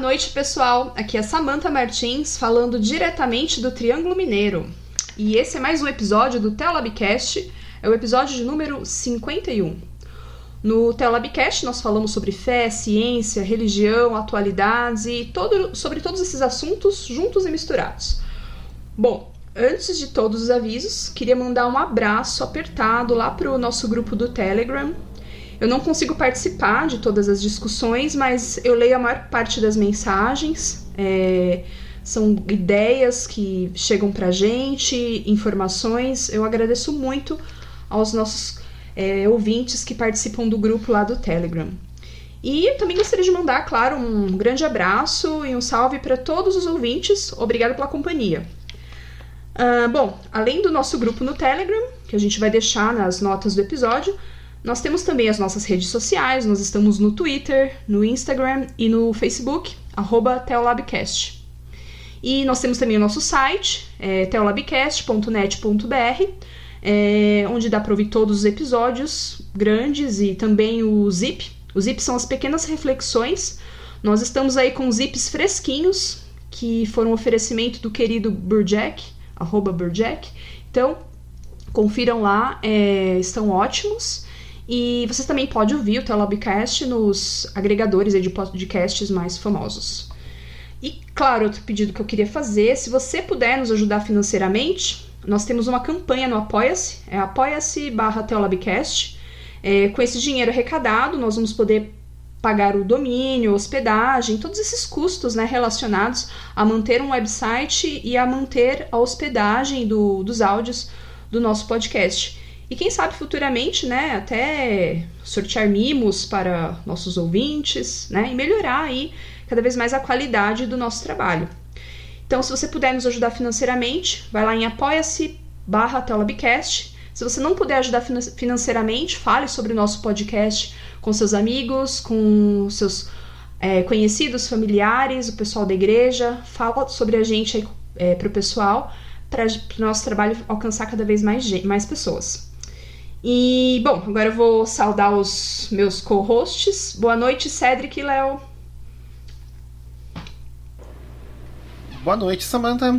noite, pessoal. Aqui é Samantha Martins falando diretamente do Triângulo Mineiro. E esse é mais um episódio do Telabcast, é o episódio de número 51. No Telabcast nós falamos sobre fé, ciência, religião, atualidades e todo, sobre todos esses assuntos juntos e misturados. Bom, antes de todos os avisos, queria mandar um abraço apertado lá para o nosso grupo do Telegram, eu não consigo participar de todas as discussões, mas eu leio a maior parte das mensagens. É, são ideias que chegam pra gente, informações. Eu agradeço muito aos nossos é, ouvintes que participam do grupo lá do Telegram. E também gostaria de mandar, claro, um grande abraço e um salve para todos os ouvintes. Obrigado pela companhia. Uh, bom, além do nosso grupo no Telegram, que a gente vai deixar nas notas do episódio, nós temos também as nossas redes sociais, nós estamos no Twitter, no Instagram e no Facebook, Teolabcast. E nós temos também o nosso site, é, teolabcast.net.br, é, onde dá para ouvir todos os episódios grandes e também o zip. O zip são as pequenas reflexões. Nós estamos aí com zips fresquinhos, que foram um oferecimento do querido Burjack, arroba Burjack. Então, confiram lá, é, estão ótimos. E vocês também podem ouvir o Telobcast nos agregadores de podcasts mais famosos. E, claro, outro pedido que eu queria fazer, se você puder nos ajudar financeiramente, nós temos uma campanha no Apoia-se, é apoia-se barra Telobcast. É, com esse dinheiro arrecadado, nós vamos poder pagar o domínio, hospedagem, todos esses custos né, relacionados a manter um website e a manter a hospedagem do, dos áudios do nosso podcast. E quem sabe futuramente, né, até sortear mimos para nossos ouvintes, né, e melhorar aí cada vez mais a qualidade do nosso trabalho. Então, se você puder nos ajudar financeiramente, vai lá em apoia-se barra. Se você não puder ajudar financeiramente, fale sobre o nosso podcast com seus amigos, com seus é, conhecidos, familiares, o pessoal da igreja. Fala sobre a gente aí é, para o pessoal, para o nosso trabalho alcançar cada vez mais, mais pessoas. E, bom, agora eu vou saudar os meus co-hosts. Boa noite, Cedric e Léo. Boa noite, Samantha.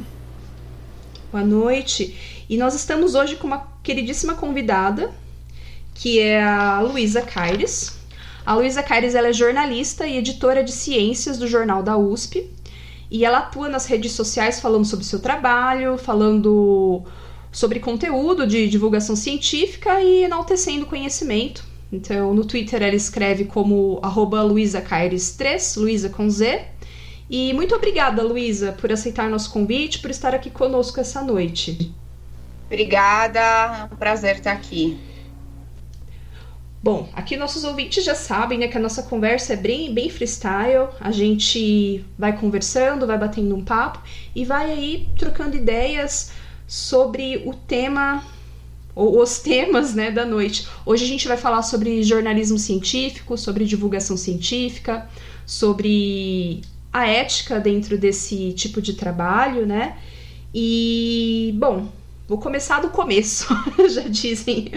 Boa noite. E nós estamos hoje com uma queridíssima convidada, que é a Luísa Caires. A Luísa Caires ela é jornalista e editora de ciências do Jornal da USP. E ela atua nas redes sociais falando sobre o seu trabalho, falando sobre conteúdo de divulgação científica e enaltecendo conhecimento. Então, no Twitter ela escreve como arroba luisacaires3, Luísa com Z. E muito obrigada, Luísa, por aceitar nosso convite, por estar aqui conosco essa noite. Obrigada, é um prazer estar aqui. Bom, aqui nossos ouvintes já sabem né, que a nossa conversa é bem, bem freestyle. A gente vai conversando, vai batendo um papo e vai aí trocando ideias sobre o tema ou os temas né, da noite. Hoje a gente vai falar sobre jornalismo científico, sobre divulgação científica, sobre a ética dentro desse tipo de trabalho, né? E, bom, vou começar do começo, já dizem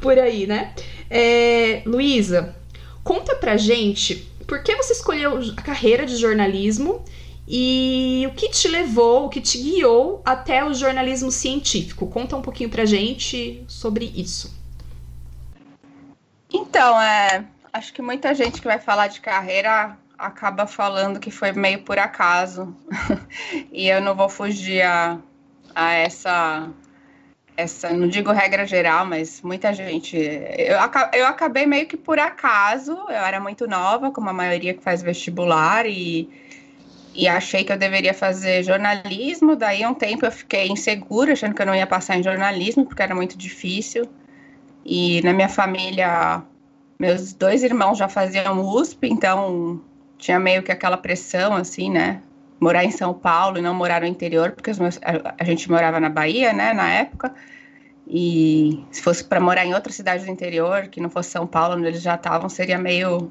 por aí, né? É, Luísa, conta pra gente por que você escolheu a carreira de jornalismo e o que te levou, o que te guiou até o jornalismo científico? Conta um pouquinho pra gente sobre isso. Então, é, acho que muita gente que vai falar de carreira acaba falando que foi meio por acaso. e eu não vou fugir a, a essa essa, não digo regra geral, mas muita gente. Eu, eu acabei meio que por acaso, eu era muito nova, como a maioria que faz vestibular, e e achei que eu deveria fazer jornalismo. Daí, um tempo eu fiquei insegura, achando que eu não ia passar em jornalismo, porque era muito difícil. E na minha família, meus dois irmãos já faziam USP, então tinha meio que aquela pressão, assim, né? Morar em São Paulo e não morar no interior, porque meus, a, a, gente morava na Bahia, né, na época. E se fosse para morar em outra cidade do interior, que não fosse São Paulo, onde eles já estavam, seria meio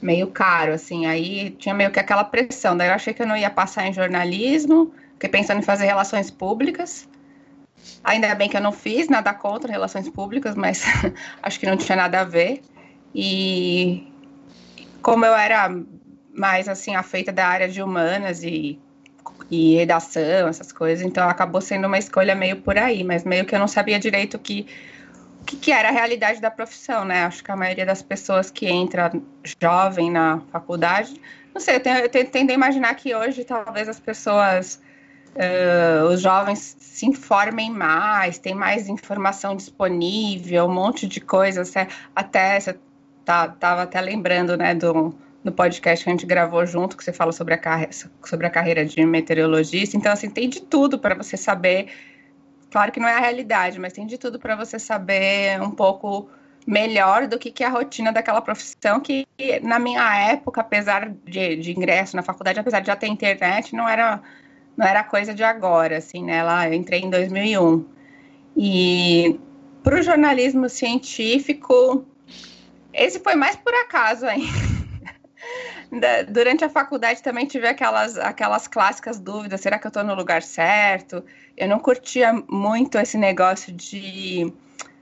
meio caro, assim. Aí tinha meio que aquela pressão. Daí eu achei que eu não ia passar em jornalismo, fiquei pensando em fazer relações públicas. Ainda bem que eu não fiz nada contra relações públicas, mas acho que não tinha nada a ver. E como eu era mais assim afeita da área de humanas e, e redação, essas coisas, então acabou sendo uma escolha meio por aí, mas meio que eu não sabia direito que que, que, era a realidade da profissão, né? Acho que a maioria das pessoas que entra jovem na faculdade, não sei, eu, tenho, eu tendo a imaginar que hoje talvez as pessoas, uh, os jovens se informem mais, tem mais informação disponível, um monte de coisas, até você tá, tava até lembrando, né, do, no podcast que a gente gravou junto, que você fala sobre a, sobre a carreira de meteorologista. Então, assim, tem de tudo para você saber. Claro que não é a realidade, mas tem de tudo para você saber um pouco melhor do que, que é a rotina daquela profissão que, na minha época, apesar de, de ingresso na faculdade, apesar de já ter internet, não era, não era coisa de agora, assim, né? Lá, eu entrei em 2001. E para o jornalismo científico, esse foi mais por acaso ainda durante a faculdade também tive aquelas, aquelas clássicas dúvidas: será que eu estou no lugar certo? Eu não curtia muito esse negócio de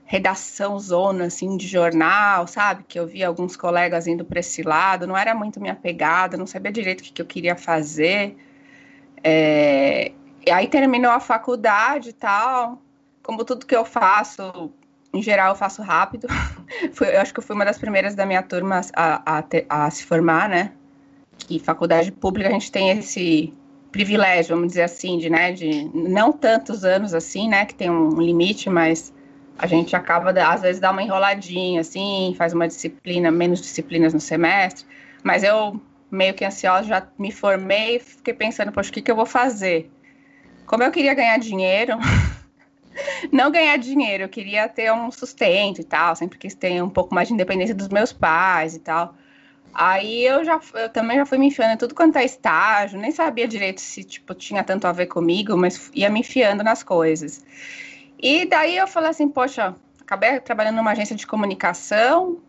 redação zona, assim, de jornal, sabe? Que eu via alguns colegas indo para esse lado, não era muito minha pegada, não sabia direito o que, que eu queria fazer. É... E aí terminou a faculdade e tal. Como tudo que eu faço, em geral, eu faço rápido. eu acho que eu fui uma das primeiras da minha turma a, a, a, se formar, né? E faculdade pública a gente tem esse privilégio, vamos dizer assim, de, né, de não tantos anos assim, né, que tem um limite, mas a gente acaba, às vezes, dá uma enroladinha, assim, faz uma disciplina, menos disciplinas no semestre, mas eu, meio que ansiosa, já me formei fiquei pensando, poxa, o que, que eu vou fazer? Como eu queria ganhar dinheiro, não ganhar dinheiro, eu queria ter um sustento e tal, sempre quis ter um pouco mais de independência dos meus pais e tal. Aí eu já eu também já fui me enfiando em tudo quanto é estágio, nem sabia direito se tipo tinha tanto a ver comigo, mas ia me enfiando nas coisas. E daí eu falei assim, poxa, acabei trabalhando numa agência de comunicação,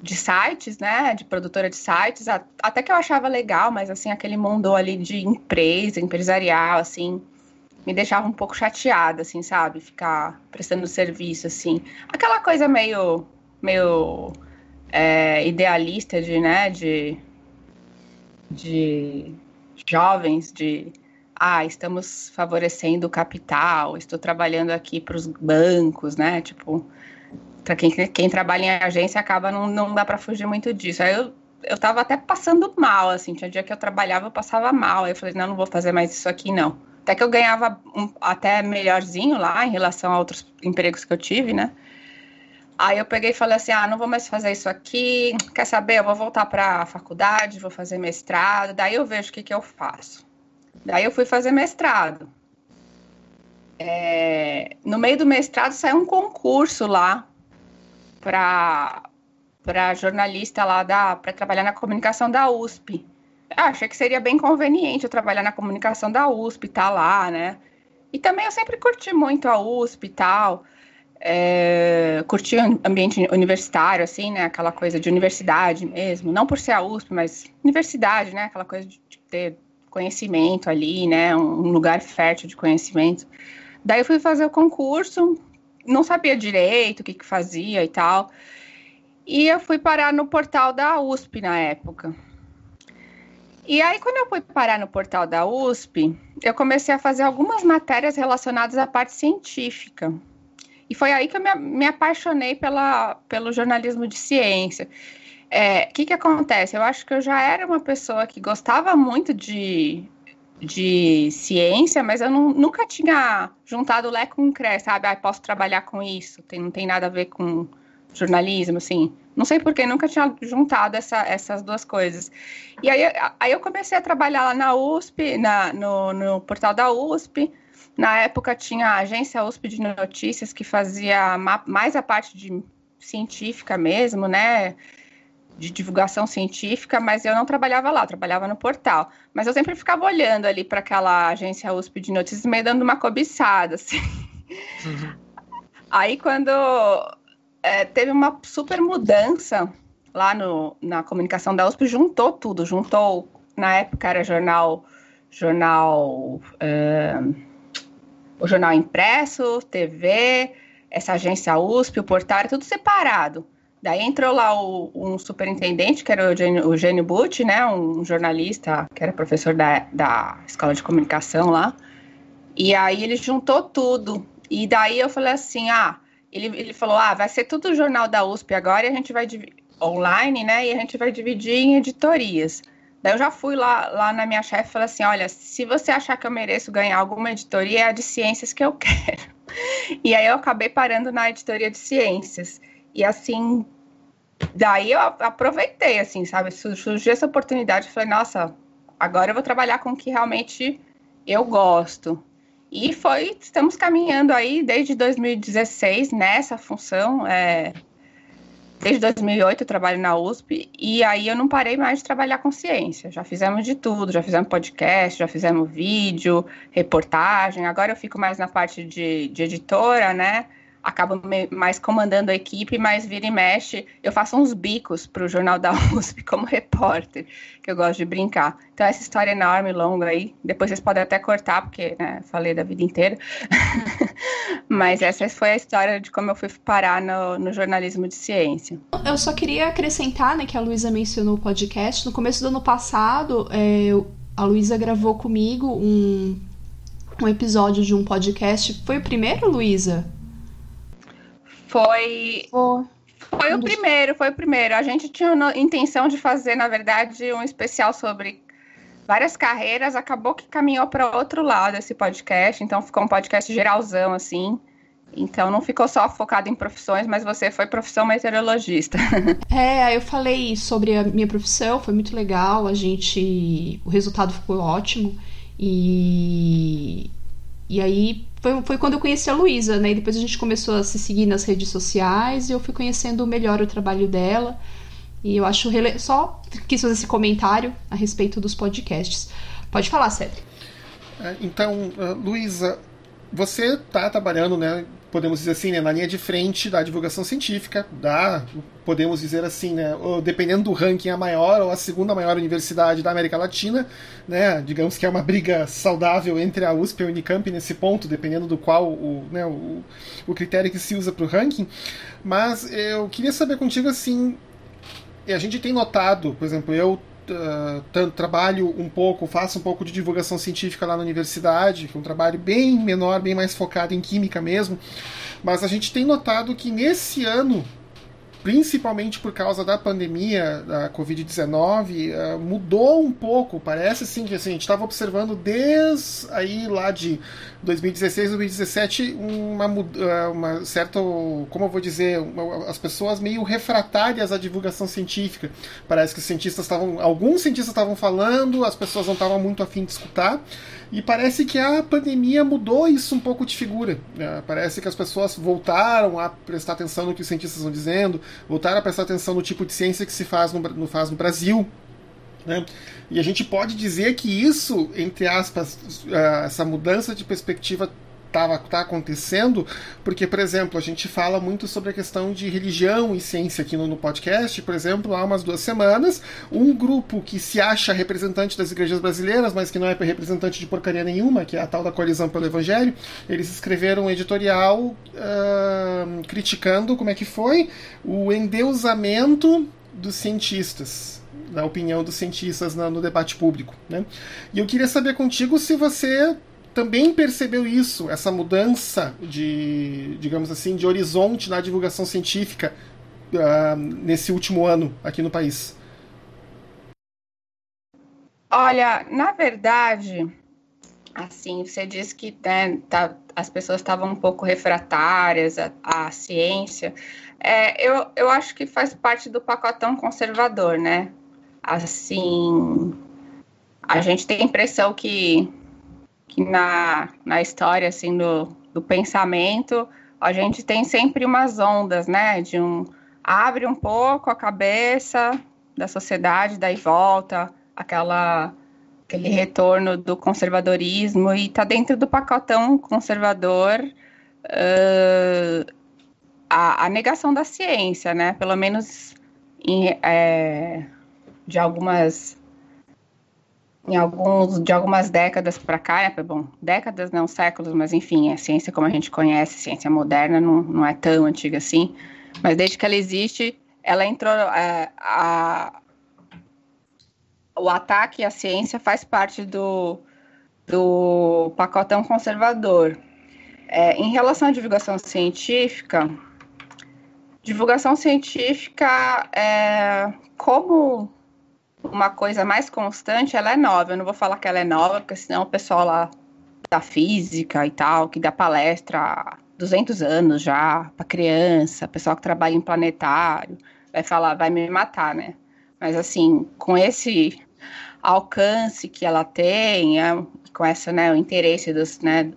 de sites, né, de produtora de sites, até que eu achava legal, mas assim aquele mundo ali de empresa, empresarial, assim, me deixava um pouco chateada, assim, sabe? Ficar prestando serviço, assim. Aquela coisa meio, meio é, idealista de, né, de, de jovens, de, ah, estamos favorecendo o capital, estou trabalhando aqui para os bancos, né? Tipo, para quem, quem trabalha em agência acaba, não, não dá para fugir muito disso. Aí eu, eu tava até passando mal, assim, tinha dia que eu trabalhava, eu passava mal. Aí eu falei, não, não vou fazer mais isso aqui, não. Até que eu ganhava um, até melhorzinho lá em relação a outros empregos que eu tive, né? Aí eu peguei e falei assim: ah, não vou mais fazer isso aqui. Quer saber? Eu vou voltar para a faculdade, vou fazer mestrado. Daí eu vejo o que, que eu faço. Daí eu fui fazer mestrado. É, no meio do mestrado saiu um concurso lá para jornalista lá da para trabalhar na comunicação da USP. Ah, achei que seria bem conveniente eu trabalhar na comunicação da USP, tá lá, né? E também eu sempre curti muito a USP e tal. É, curti ambiente universitário, assim, né? Aquela coisa de universidade mesmo. Não por ser a USP, mas universidade, né? Aquela coisa de ter conhecimento ali, né? Um lugar fértil de conhecimento. Daí eu fui fazer o concurso, não sabia direito o que, que fazia e tal. E eu fui parar no portal da USP na época. E aí, quando eu fui parar no portal da USP, eu comecei a fazer algumas matérias relacionadas à parte científica. E foi aí que eu me, me apaixonei pela, pelo jornalismo de ciência. O é, que, que acontece? Eu acho que eu já era uma pessoa que gostava muito de, de ciência, mas eu não, nunca tinha juntado Lé com o CRE, sabe? Ah, posso trabalhar com isso, tem, não tem nada a ver com jornalismo, assim. Não sei porque nunca tinha juntado essa, essas duas coisas. E aí, aí eu comecei a trabalhar lá na USP, na, no, no portal da USP. Na época tinha a agência USP de notícias que fazia mais a parte de científica mesmo, né? De divulgação científica, mas eu não trabalhava lá, trabalhava no portal. Mas eu sempre ficava olhando ali para aquela agência USP de notícias, meio dando uma cobiçada, assim. Uhum. Aí quando é, teve uma super mudança lá no, na comunicação da USP, juntou tudo, juntou, na época era jornal, jornal, o jornal impresso, TV, essa agência USP, o portal, era tudo separado. Daí entrou lá o, um superintendente, que era o Eugênio, Eugênio Butti, né, um jornalista que era professor da, da escola de comunicação lá. E aí ele juntou tudo. E daí eu falei assim, ah, ele, ele falou, ah, vai ser tudo o jornal da USP agora e a gente vai online, né, e a gente vai dividir em editorias. Daí eu já fui lá, lá na minha chefe e falei assim, olha, se você achar que eu mereço ganhar alguma editoria, é a de ciências que eu quero. E aí eu acabei parando na editoria de ciências. E assim, daí eu aproveitei, assim, sabe? Surgiu essa oportunidade, falei, nossa, agora eu vou trabalhar com o que realmente eu gosto. E foi, estamos caminhando aí desde 2016 nessa função. É, desde 2008 eu trabalho na USP e aí eu não parei mais de trabalhar com ciência. Já fizemos de tudo, já fizemos podcast, já fizemos vídeo, reportagem. Agora eu fico mais na parte de, de editora, né? Acabo mais comandando a equipe, mas vira e mexe, eu faço uns bicos para o Jornal da USP como repórter, que eu gosto de brincar. Então, essa história enorme, longa aí, depois vocês podem até cortar, porque né, falei da vida inteira. mas essa foi a história de como eu fui parar no, no jornalismo de ciência. Eu só queria acrescentar, né, que a Luísa mencionou o podcast. No começo do ano passado, é, a Luísa gravou comigo um, um episódio de um podcast. Foi o primeiro, Luísa? Foi. Foi o primeiro, foi o primeiro. A gente tinha intenção de fazer, na verdade, um especial sobre várias carreiras, acabou que caminhou para outro lado esse podcast, então ficou um podcast geralzão, assim. Então não ficou só focado em profissões, mas você foi profissão meteorologista. É, eu falei sobre a minha profissão, foi muito legal, a gente. O resultado ficou ótimo. E. E aí foi, foi quando eu conheci a Luísa, né? E depois a gente começou a se seguir nas redes sociais e eu fui conhecendo melhor o trabalho dela. E eu acho rele... só quis fazer esse comentário a respeito dos podcasts. Pode falar, Cedric. É, então, uh, Luísa, você está trabalhando, né, podemos dizer assim, né, na linha de frente da divulgação científica, da, podemos dizer assim, né, dependendo do ranking, a maior ou a segunda maior universidade da América Latina, né, digamos que é uma briga saudável entre a USP e a Unicamp nesse ponto, dependendo do qual o, né, o, o critério que se usa para o ranking. Mas eu queria saber contigo assim, a gente tem notado, por exemplo, eu uh, trabalho um pouco, faço um pouco de divulgação científica lá na universidade, que é um trabalho bem menor, bem mais focado em química mesmo. Mas a gente tem notado que nesse ano principalmente por causa da pandemia da Covid-19, uh, eh, mudou um pouco. Parece sim que assim, a gente estava observando desde aí lá de 2016, 2017, uma, uh, uma certa, como eu vou dizer, uma, as pessoas meio refratárias à divulgação científica. Parece que os cientistas estavam, alguns cientistas estavam falando, as pessoas não estavam muito afim de escutar. E parece que a pandemia mudou isso um pouco de figura. Né? Parece que as pessoas voltaram a prestar atenção no que os cientistas estão dizendo, voltaram a prestar atenção no tipo de ciência que se faz no, no faz no Brasil. Né? E a gente pode dizer que isso, entre aspas, uh, essa mudança de perspectiva estava tá acontecendo, porque, por exemplo, a gente fala muito sobre a questão de religião e ciência aqui no, no, podcast. Por exemplo, há umas duas semanas, um grupo que se acha representante das igrejas brasileiras, mas que não é representante de porcaria nenhuma, que é a tal da coalizão pelo Evangelho, eles escreveram um editorial uh, criticando como é que foi o endeusamento dos cientistas na opinião dos cientistas no debate público. Né? E eu queria saber contigo se você também percebeu isso, essa mudança de, digamos assim, de horizonte na divulgação científica uh, nesse último ano aqui no país? Olha, na verdade, assim, você disse que né, tá, as pessoas estavam um pouco refratárias à, à ciência. É, eu, eu acho que faz parte do pacotão conservador, né? Assim, a gente tem a impressão que que na, na história assim do, do pensamento a gente tem sempre umas ondas, né? De um abre um pouco a cabeça da sociedade, daí volta aquela aquele retorno do conservadorismo e está dentro do pacotão conservador uh, a, a, negação da ciência, né? Pelo menos em, é, de algumas em alguns de algumas décadas para cá, é, bom, décadas não séculos, mas enfim, a ciência como a gente conhece, ciência moderna não, não é tão antiga assim, mas desde que ela existe, ela entrou. É, a, o ataque à ciência faz parte do, do pacotão conservador. É, em relação à divulgação científica, divulgação científica, é, como uma coisa mais constante, ela é nova. Eu não vou falar que ela é nova, porque senão o pessoal lá da física e tal, que dá palestra há 200 anos já para criança, pessoal que trabalha em planetário, vai falar, vai me matar, né? Mas assim, com esse alcance que ela tem, é, com essa, né, o interesse dos, né,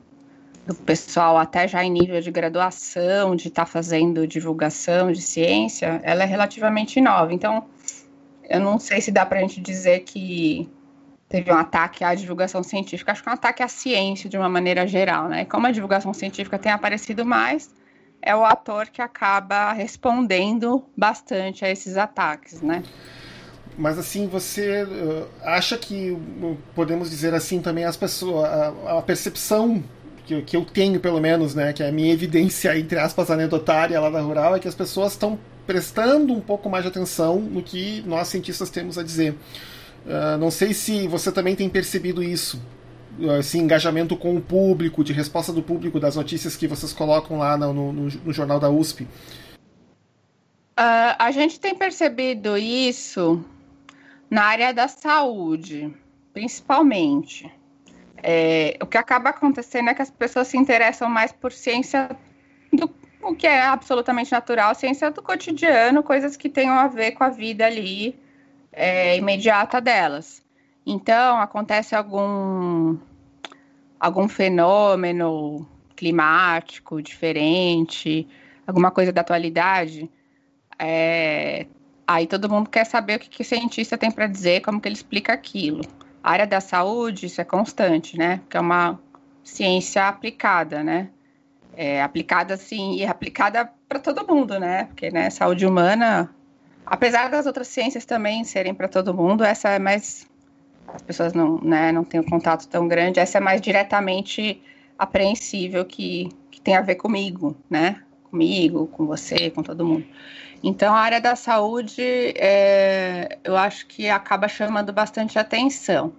do pessoal até já em nível de graduação, de estar tá fazendo divulgação de ciência, ela é relativamente nova. Então, eu não sei se dá para a gente dizer que teve um ataque à divulgação científica, acho que é um ataque à ciência de uma maneira geral, né? Como a divulgação científica tem aparecido mais, é o ator que acaba respondendo bastante a esses ataques, né? Mas assim, você uh, acha que podemos dizer assim também as pessoas, a, a percepção que, que, eu tenho pelo menos, né, que é a minha evidência entre aspas anedotária lá da rural é que as pessoas estão prestando um pouco mais de atenção no que nós cientistas temos a dizer. Uh, não sei se você também tem percebido isso, esse engajamento com o público, de resposta do público das notícias que vocês colocam lá no, no, no jornal da USP. Uh, a gente tem percebido isso na área da saúde, principalmente. É, o que acaba acontecendo é que as pessoas se interessam mais por ciência do o que é absolutamente natural, ciência do cotidiano, coisas que tenham a ver com a vida ali é, imediata delas. Então, acontece algum, algum fenômeno climático diferente, alguma coisa da atualidade, é, aí todo mundo quer saber o que, que o cientista tem para dizer, como que ele explica aquilo. A área da saúde, isso é constante, né? Que é uma ciência aplicada, né? É, aplicada assim, e aplicada para todo mundo, né? Porque, né, saúde humana, apesar das outras ciências também serem para todo mundo, essa é mais as pessoas não, né, não têm um contato tão grande, essa é mais diretamente apreensível que, que tem a ver comigo, né? Comigo, com você, com todo mundo. Então, a área da saúde, é, eu acho que acaba chamando bastante atenção.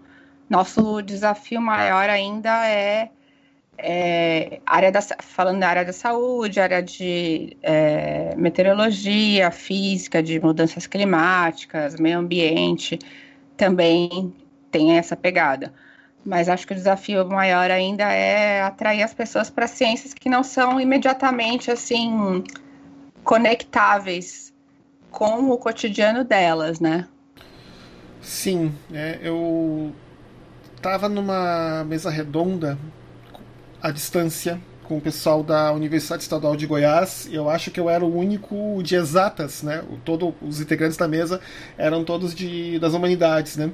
Nosso desafio maior ainda é, é área da, falando da área da saúde, área de é, meteorologia, física, de mudanças climáticas, meio ambiente, também tem essa pegada. Mas acho que o desafio maior ainda é atrair as pessoas para ciências que não são imediatamente assim conectáveis com o cotidiano delas, né? Sim, é, eu estava numa mesa redonda à distância com o pessoal da Universidade Estadual de Goiás. Eu acho que eu era o único de exatas, né? Todo, os integrantes da mesa eram todos de, das humanidades, né?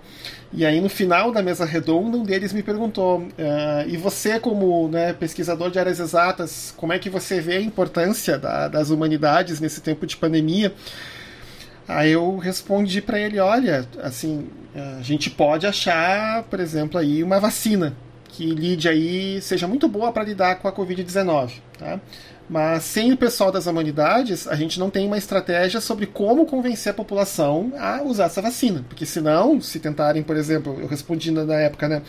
E aí no final da mesa redonda, um deles me perguntou: uh, e você, como né, pesquisador de áreas exatas, como é que você vê a importância da, das humanidades nesse tempo de pandemia? Aí eu respondi para ele, olha, assim, a gente pode achar, por exemplo, aí uma vacina que lide aí seja muito boa para lidar com a Covid-19. Tá? Mas sem o pessoal das humanidades, a gente não tem uma estratégia sobre como convencer a população a usar essa vacina. Porque senão, se tentarem, por exemplo, eu respondi na época, né?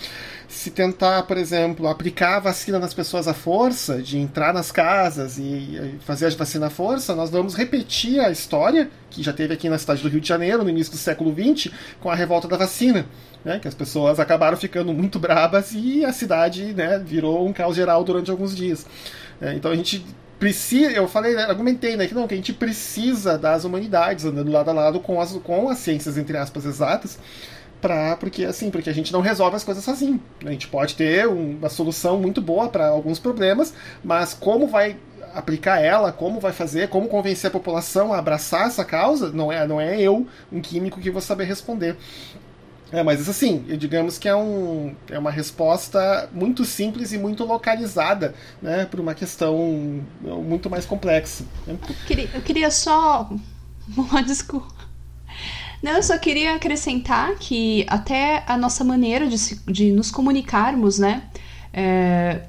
Se tentar, por exemplo, aplicar a vacina nas pessoas à força, de entrar nas casas e fazer a vacina à força, nós vamos repetir a história que já teve aqui na cidade do Rio de Janeiro, no início do século XX, com a revolta da vacina. Né, que as pessoas acabaram ficando muito brabas e a cidade né, virou um caos geral durante alguns dias. É, então a gente precisa, eu falei, argumentei, né, que não, que a gente precisa das humanidades andando lado a lado com as, com as ciências, entre aspas, exatas, pra, porque assim, porque a gente não resolve as coisas sozinho. A gente pode ter uma solução muito boa para alguns problemas, mas como vai aplicar ela, como vai fazer, como convencer a população a abraçar essa causa, não é, não é eu, um químico, que vou saber responder. É, mas assim, digamos que é, um, é uma resposta muito simples e muito localizada né, para uma questão muito mais complexa. Né? Eu, queria, eu queria só. Desculpa. Não, eu só queria acrescentar que até a nossa maneira de, se, de nos comunicarmos, né? É,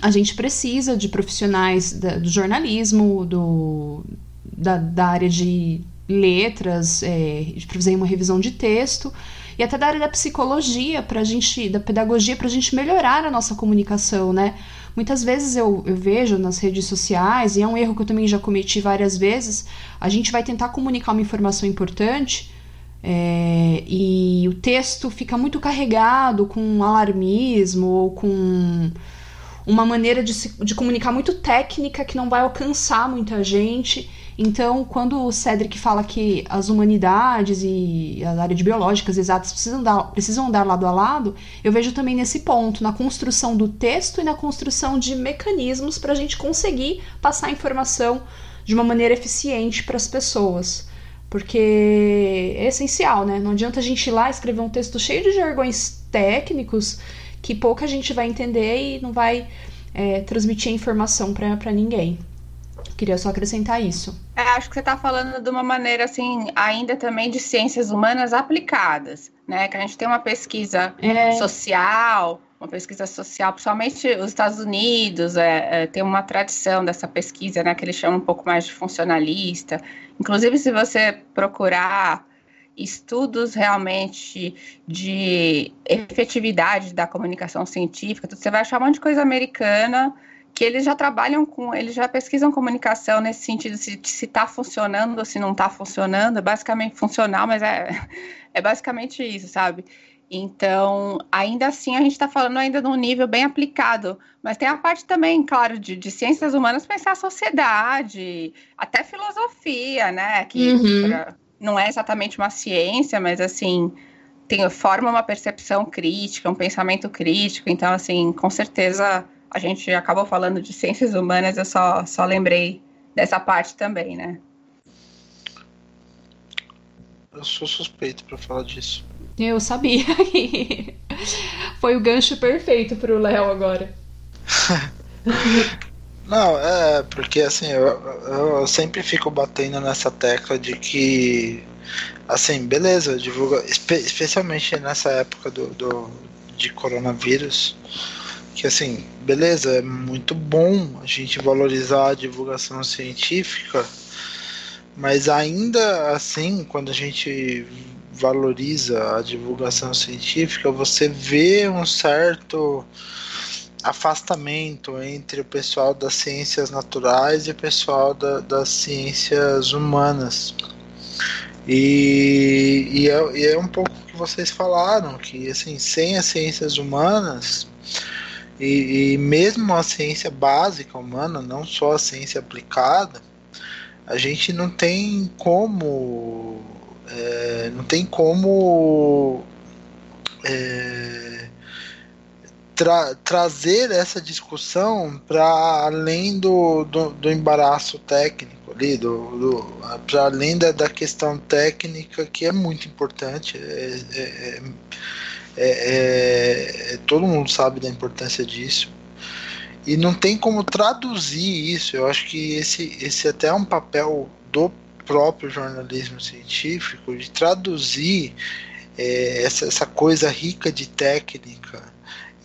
a gente precisa de profissionais da, do jornalismo, do, da, da área de letras, é, para fazer uma revisão de texto, e até da área da psicologia, pra gente, da pedagogia, para a gente melhorar a nossa comunicação, né? Muitas vezes eu, eu vejo nas redes sociais, e é um erro que eu também já cometi várias vezes, a gente vai tentar comunicar uma informação importante é, e o texto fica muito carregado com alarmismo ou com uma maneira de, se, de comunicar muito técnica que não vai alcançar muita gente. Então, quando o Cedric fala que as humanidades e a área de biológicas exatas precisam, dar, precisam andar lado a lado, eu vejo também nesse ponto, na construção do texto e na construção de mecanismos para a gente conseguir passar a informação de uma maneira eficiente para as pessoas. Porque é essencial, né? Não adianta a gente ir lá escrever um texto cheio de jargões técnicos que pouca gente vai entender e não vai é, transmitir a informação para ninguém. Queria só acrescentar isso. É, acho que você está falando de uma maneira assim, ainda também de ciências humanas aplicadas, né? Que a gente tem uma pesquisa é. social, uma pesquisa social, principalmente os Estados Unidos, é, é, tem uma tradição dessa pesquisa, né? Que eles chamam um pouco mais de funcionalista. Inclusive, se você procurar estudos realmente de efetividade da comunicação científica, você vai achar um monte de coisa americana que eles já trabalham com, eles já pesquisam comunicação nesse sentido, se está funcionando ou se não está funcionando, é basicamente funcional, mas é, é basicamente isso, sabe? Então, ainda assim, a gente está falando ainda num nível bem aplicado, mas tem a parte também, claro, de, de ciências humanas pensar a sociedade, até filosofia, né? Que uhum. pra, não é exatamente uma ciência, mas assim tem, forma uma percepção crítica, um pensamento crítico. Então, assim, com certeza a gente acabou falando de ciências humanas, eu só, só lembrei dessa parte também, né? Eu sou suspeito para falar disso. Eu sabia que foi o gancho perfeito para o Léo agora. Não, é porque assim, eu, eu sempre fico batendo nessa tecla de que, assim, beleza, divulga, espe especialmente nessa época do, do, de coronavírus, que assim, beleza, é muito bom a gente valorizar a divulgação científica, mas ainda assim, quando a gente valoriza a divulgação científica, você vê um certo afastamento entre o pessoal das ciências naturais e o pessoal da, das ciências humanas. E, e, é, e é um pouco o que vocês falaram, que assim, sem as ciências humanas, e, e, mesmo a ciência básica humana, não só a ciência aplicada, a gente não tem como. É, não tem como. É, tra trazer essa discussão para além do, do, do, embaraço técnico ali, do, do para além da, da questão técnica que é muito importante. É, é, é, é, todo mundo sabe da importância disso. E não tem como traduzir isso. Eu acho que esse, esse até é um papel do próprio jornalismo científico de traduzir essa, essa coisa rica de técnica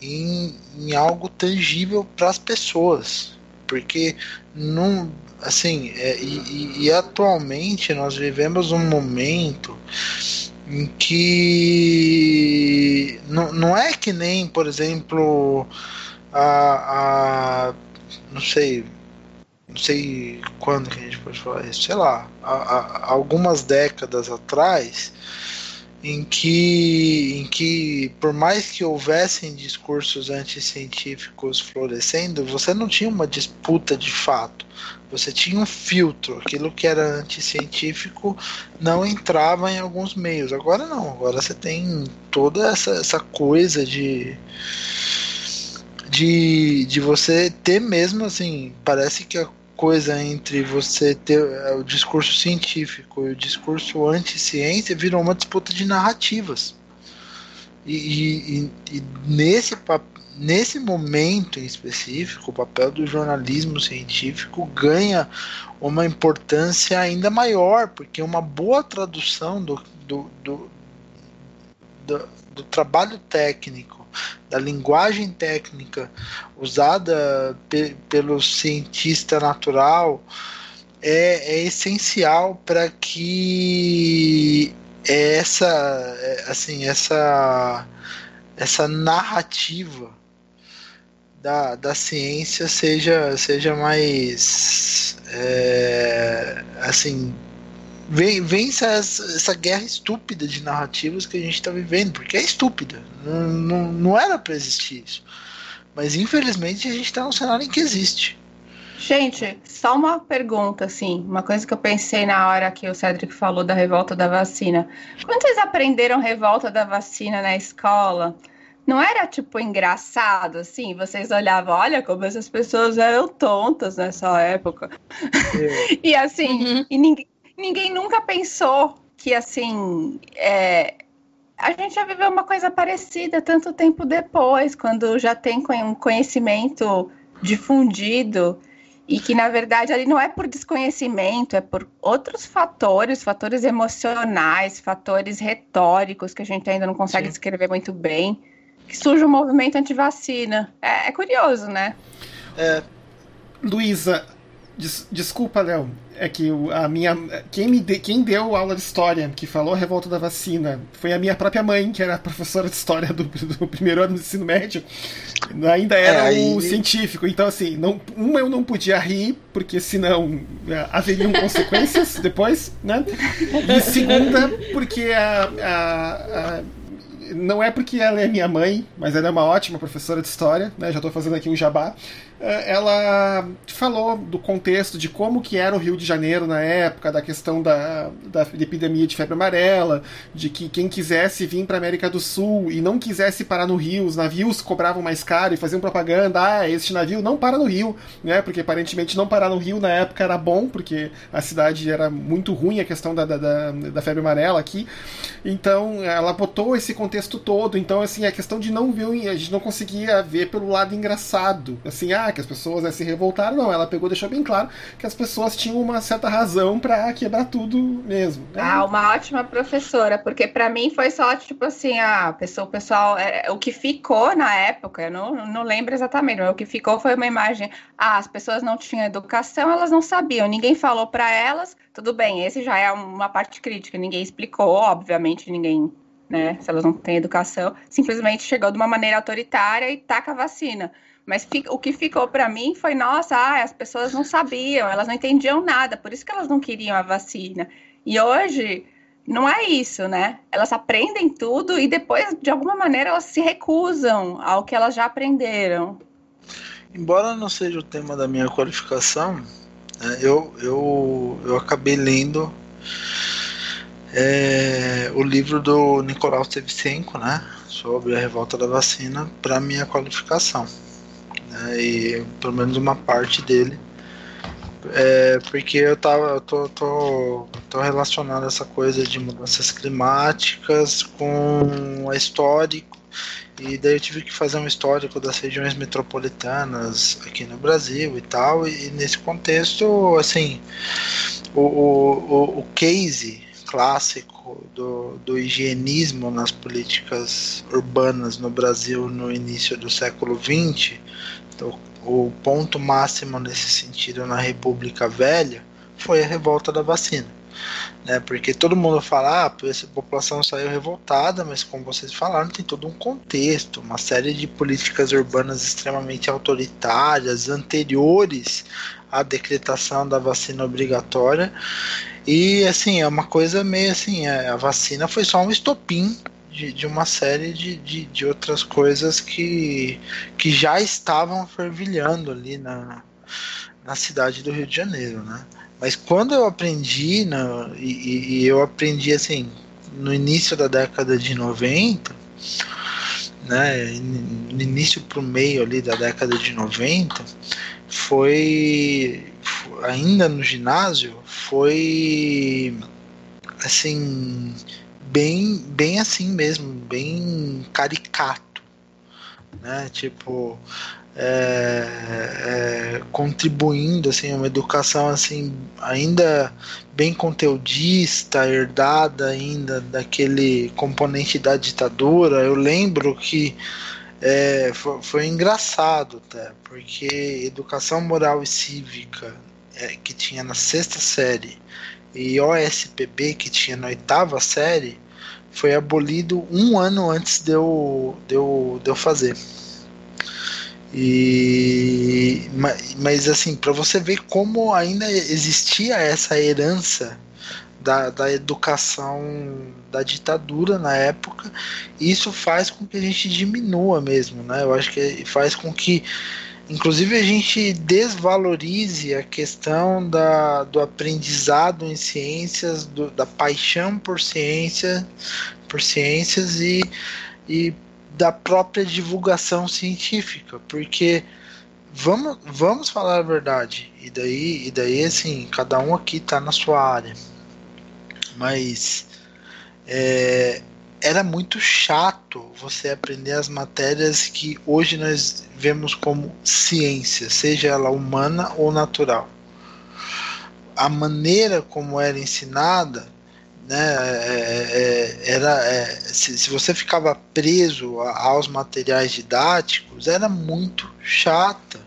em, em algo tangível para as pessoas, porque não, assim, é, e, e, atualmente nós vivemos um momento em que não, não é que nem, por exemplo, a, a não sei, não sei quando que a gente pode falar isso, sei lá, a, a, algumas décadas atrás em que, em que, por mais que houvessem discursos anticientíficos florescendo, você não tinha uma disputa de fato. Você tinha um filtro. Aquilo que era anticientífico não entrava em alguns meios. Agora não. Agora você tem toda essa, essa coisa de. De, de você ter mesmo assim, parece que a coisa entre você ter é, o discurso científico e o discurso anti-ciência virou uma disputa de narrativas. E, e, e, nesse, nesse momento em específico, o papel do jornalismo científico ganha uma importância ainda maior, porque uma boa tradução do, do, do, do, do trabalho técnico da linguagem técnica usada pe pelo cientista natural é, é essencial para que essa, é, assim, essa, essa narrativa da, da ciência seja, seja mais é, assim vença essa, essa, guerra estúpida de narrativas que a gente está vivendo, porque é estúpida, não, não, não era para existir isso. Mas infelizmente a gente está num cenário em que existe. Gente, só uma pergunta, assim, uma coisa que eu pensei na hora que o Cedric falou da revolta da vacina. Quando vocês aprenderam revolta da vacina na escola, não era tipo engraçado, assim? Vocês olhavam, olha como essas pessoas eram tontas nessa época. É. e assim, uhum. e ninguém, ninguém nunca pensou que assim. É, a gente já viveu uma coisa parecida tanto tempo depois, quando já tem um conhecimento difundido e que na verdade ali não é por desconhecimento, é por outros fatores, fatores emocionais, fatores retóricos que a gente ainda não consegue Sim. descrever muito bem, que surge um movimento anti-vacina. É, é, curioso, né? É. Luísa, des desculpa, Léo, é que a minha quem me de, quem deu aula de história que falou a revolta da vacina foi a minha própria mãe que era professora de história do, do primeiro ano do ensino médio ainda era é, o científico então assim não uma eu não podia rir porque senão é, haveriam consequências depois né e segunda porque a, a, a não é porque ela é minha mãe, mas ela é uma ótima professora de história, né? Já estou fazendo aqui um jabá. É, ela falou do contexto de como que era o Rio de Janeiro na época, da questão da, da epidemia de febre amarela, de que quem quisesse vir para América do Sul e não quisesse parar no Rio, os navios cobravam mais caro e faziam propaganda, ah, este navio não para no Rio, né? Porque aparentemente não parar no Rio na época era bom, porque a cidade era muito ruim, a questão da, da, da febre amarela aqui. Então ela botou esse contexto todo, então assim, a questão de não ver, a gente não conseguia ver pelo lado engraçado, assim, ah, que as pessoas né, se revoltaram, não. Ela pegou deixou bem claro que as pessoas tinham uma certa razão para quebrar tudo mesmo. Né? Ah, uma ótima professora, porque para mim foi só tipo assim, a pessoa, o pessoal, é, o que ficou na época, eu não, não lembro exatamente, mas o que ficou foi uma imagem, ah, as pessoas não tinham educação, elas não sabiam, ninguém falou para elas, tudo bem, esse já é uma parte crítica, ninguém explicou, obviamente, ninguém né? Se elas não têm educação, simplesmente chegou de uma maneira autoritária e taca a vacina. Mas o que ficou para mim foi, nossa, as pessoas não sabiam, elas não entendiam nada, por isso que elas não queriam a vacina. E hoje não é isso, né? Elas aprendem tudo e depois, de alguma maneira, elas se recusam ao que elas já aprenderam. Embora não seja o tema da minha qualificação, né, eu, eu, eu acabei lendo é, o livro do Nicolau Sevchenko, né? Sobre a revolta da vacina, para minha qualificação né, e pelo menos uma parte dele. É, porque eu tava, eu tô, tô, tô relacionando essa coisa de mudanças climáticas com a histórico e daí eu tive que fazer um histórico das regiões metropolitanas aqui no Brasil e tal, e nesse contexto, assim, o, o, o case clássico do, do higienismo nas políticas urbanas no Brasil no início do século XX o ponto máximo nesse sentido na República Velha foi a revolta da vacina. Né? Porque todo mundo fala, ah, a população saiu revoltada, mas como vocês falaram, tem todo um contexto, uma série de políticas urbanas extremamente autoritárias, anteriores à decretação da vacina obrigatória. E assim, é uma coisa meio assim, é, a vacina foi só um estopim de, de uma série de, de, de, outras coisas que, que já estavam fervilhando ali na, na cidade do Rio de Janeiro, né? Mas quando eu aprendi, na, e, e eu aprendi assim, no início da década de 90, né, no início para o meio ali da década de 90, foi ainda no ginásio, foi assim bem, bem assim mesmo, bem caricato, né? Tipo, é, é, contribuindo assim uma educação assim ainda bem conteudista, herdada ainda daquele componente da ditadura. Eu lembro que é, foi, foi, engraçado até, porque educação moral e cívica é, que tinha na sexta série e OSPB que tinha na oitava série foi abolido um ano antes de eu, de eu, de eu fazer. E mas assim, para você ver como ainda existia essa herança da, da educação da ditadura na época, isso faz com que a gente diminua mesmo, né? Eu acho que faz com que inclusive a gente desvalorize a questão da, do aprendizado em ciências, do, da paixão por ciência, por ciências e, e da própria divulgação científica, porque vamos, vamos falar a verdade, e daí, e daí assim, cada um aqui está na sua área, mas é, era muito chato você aprender as matérias que hoje nós vemos como ciência, seja ela humana ou natural. A maneira como era ensinada né, é, é, era, é, se, se, você ficava preso aos materiais didáticos, era muito chata.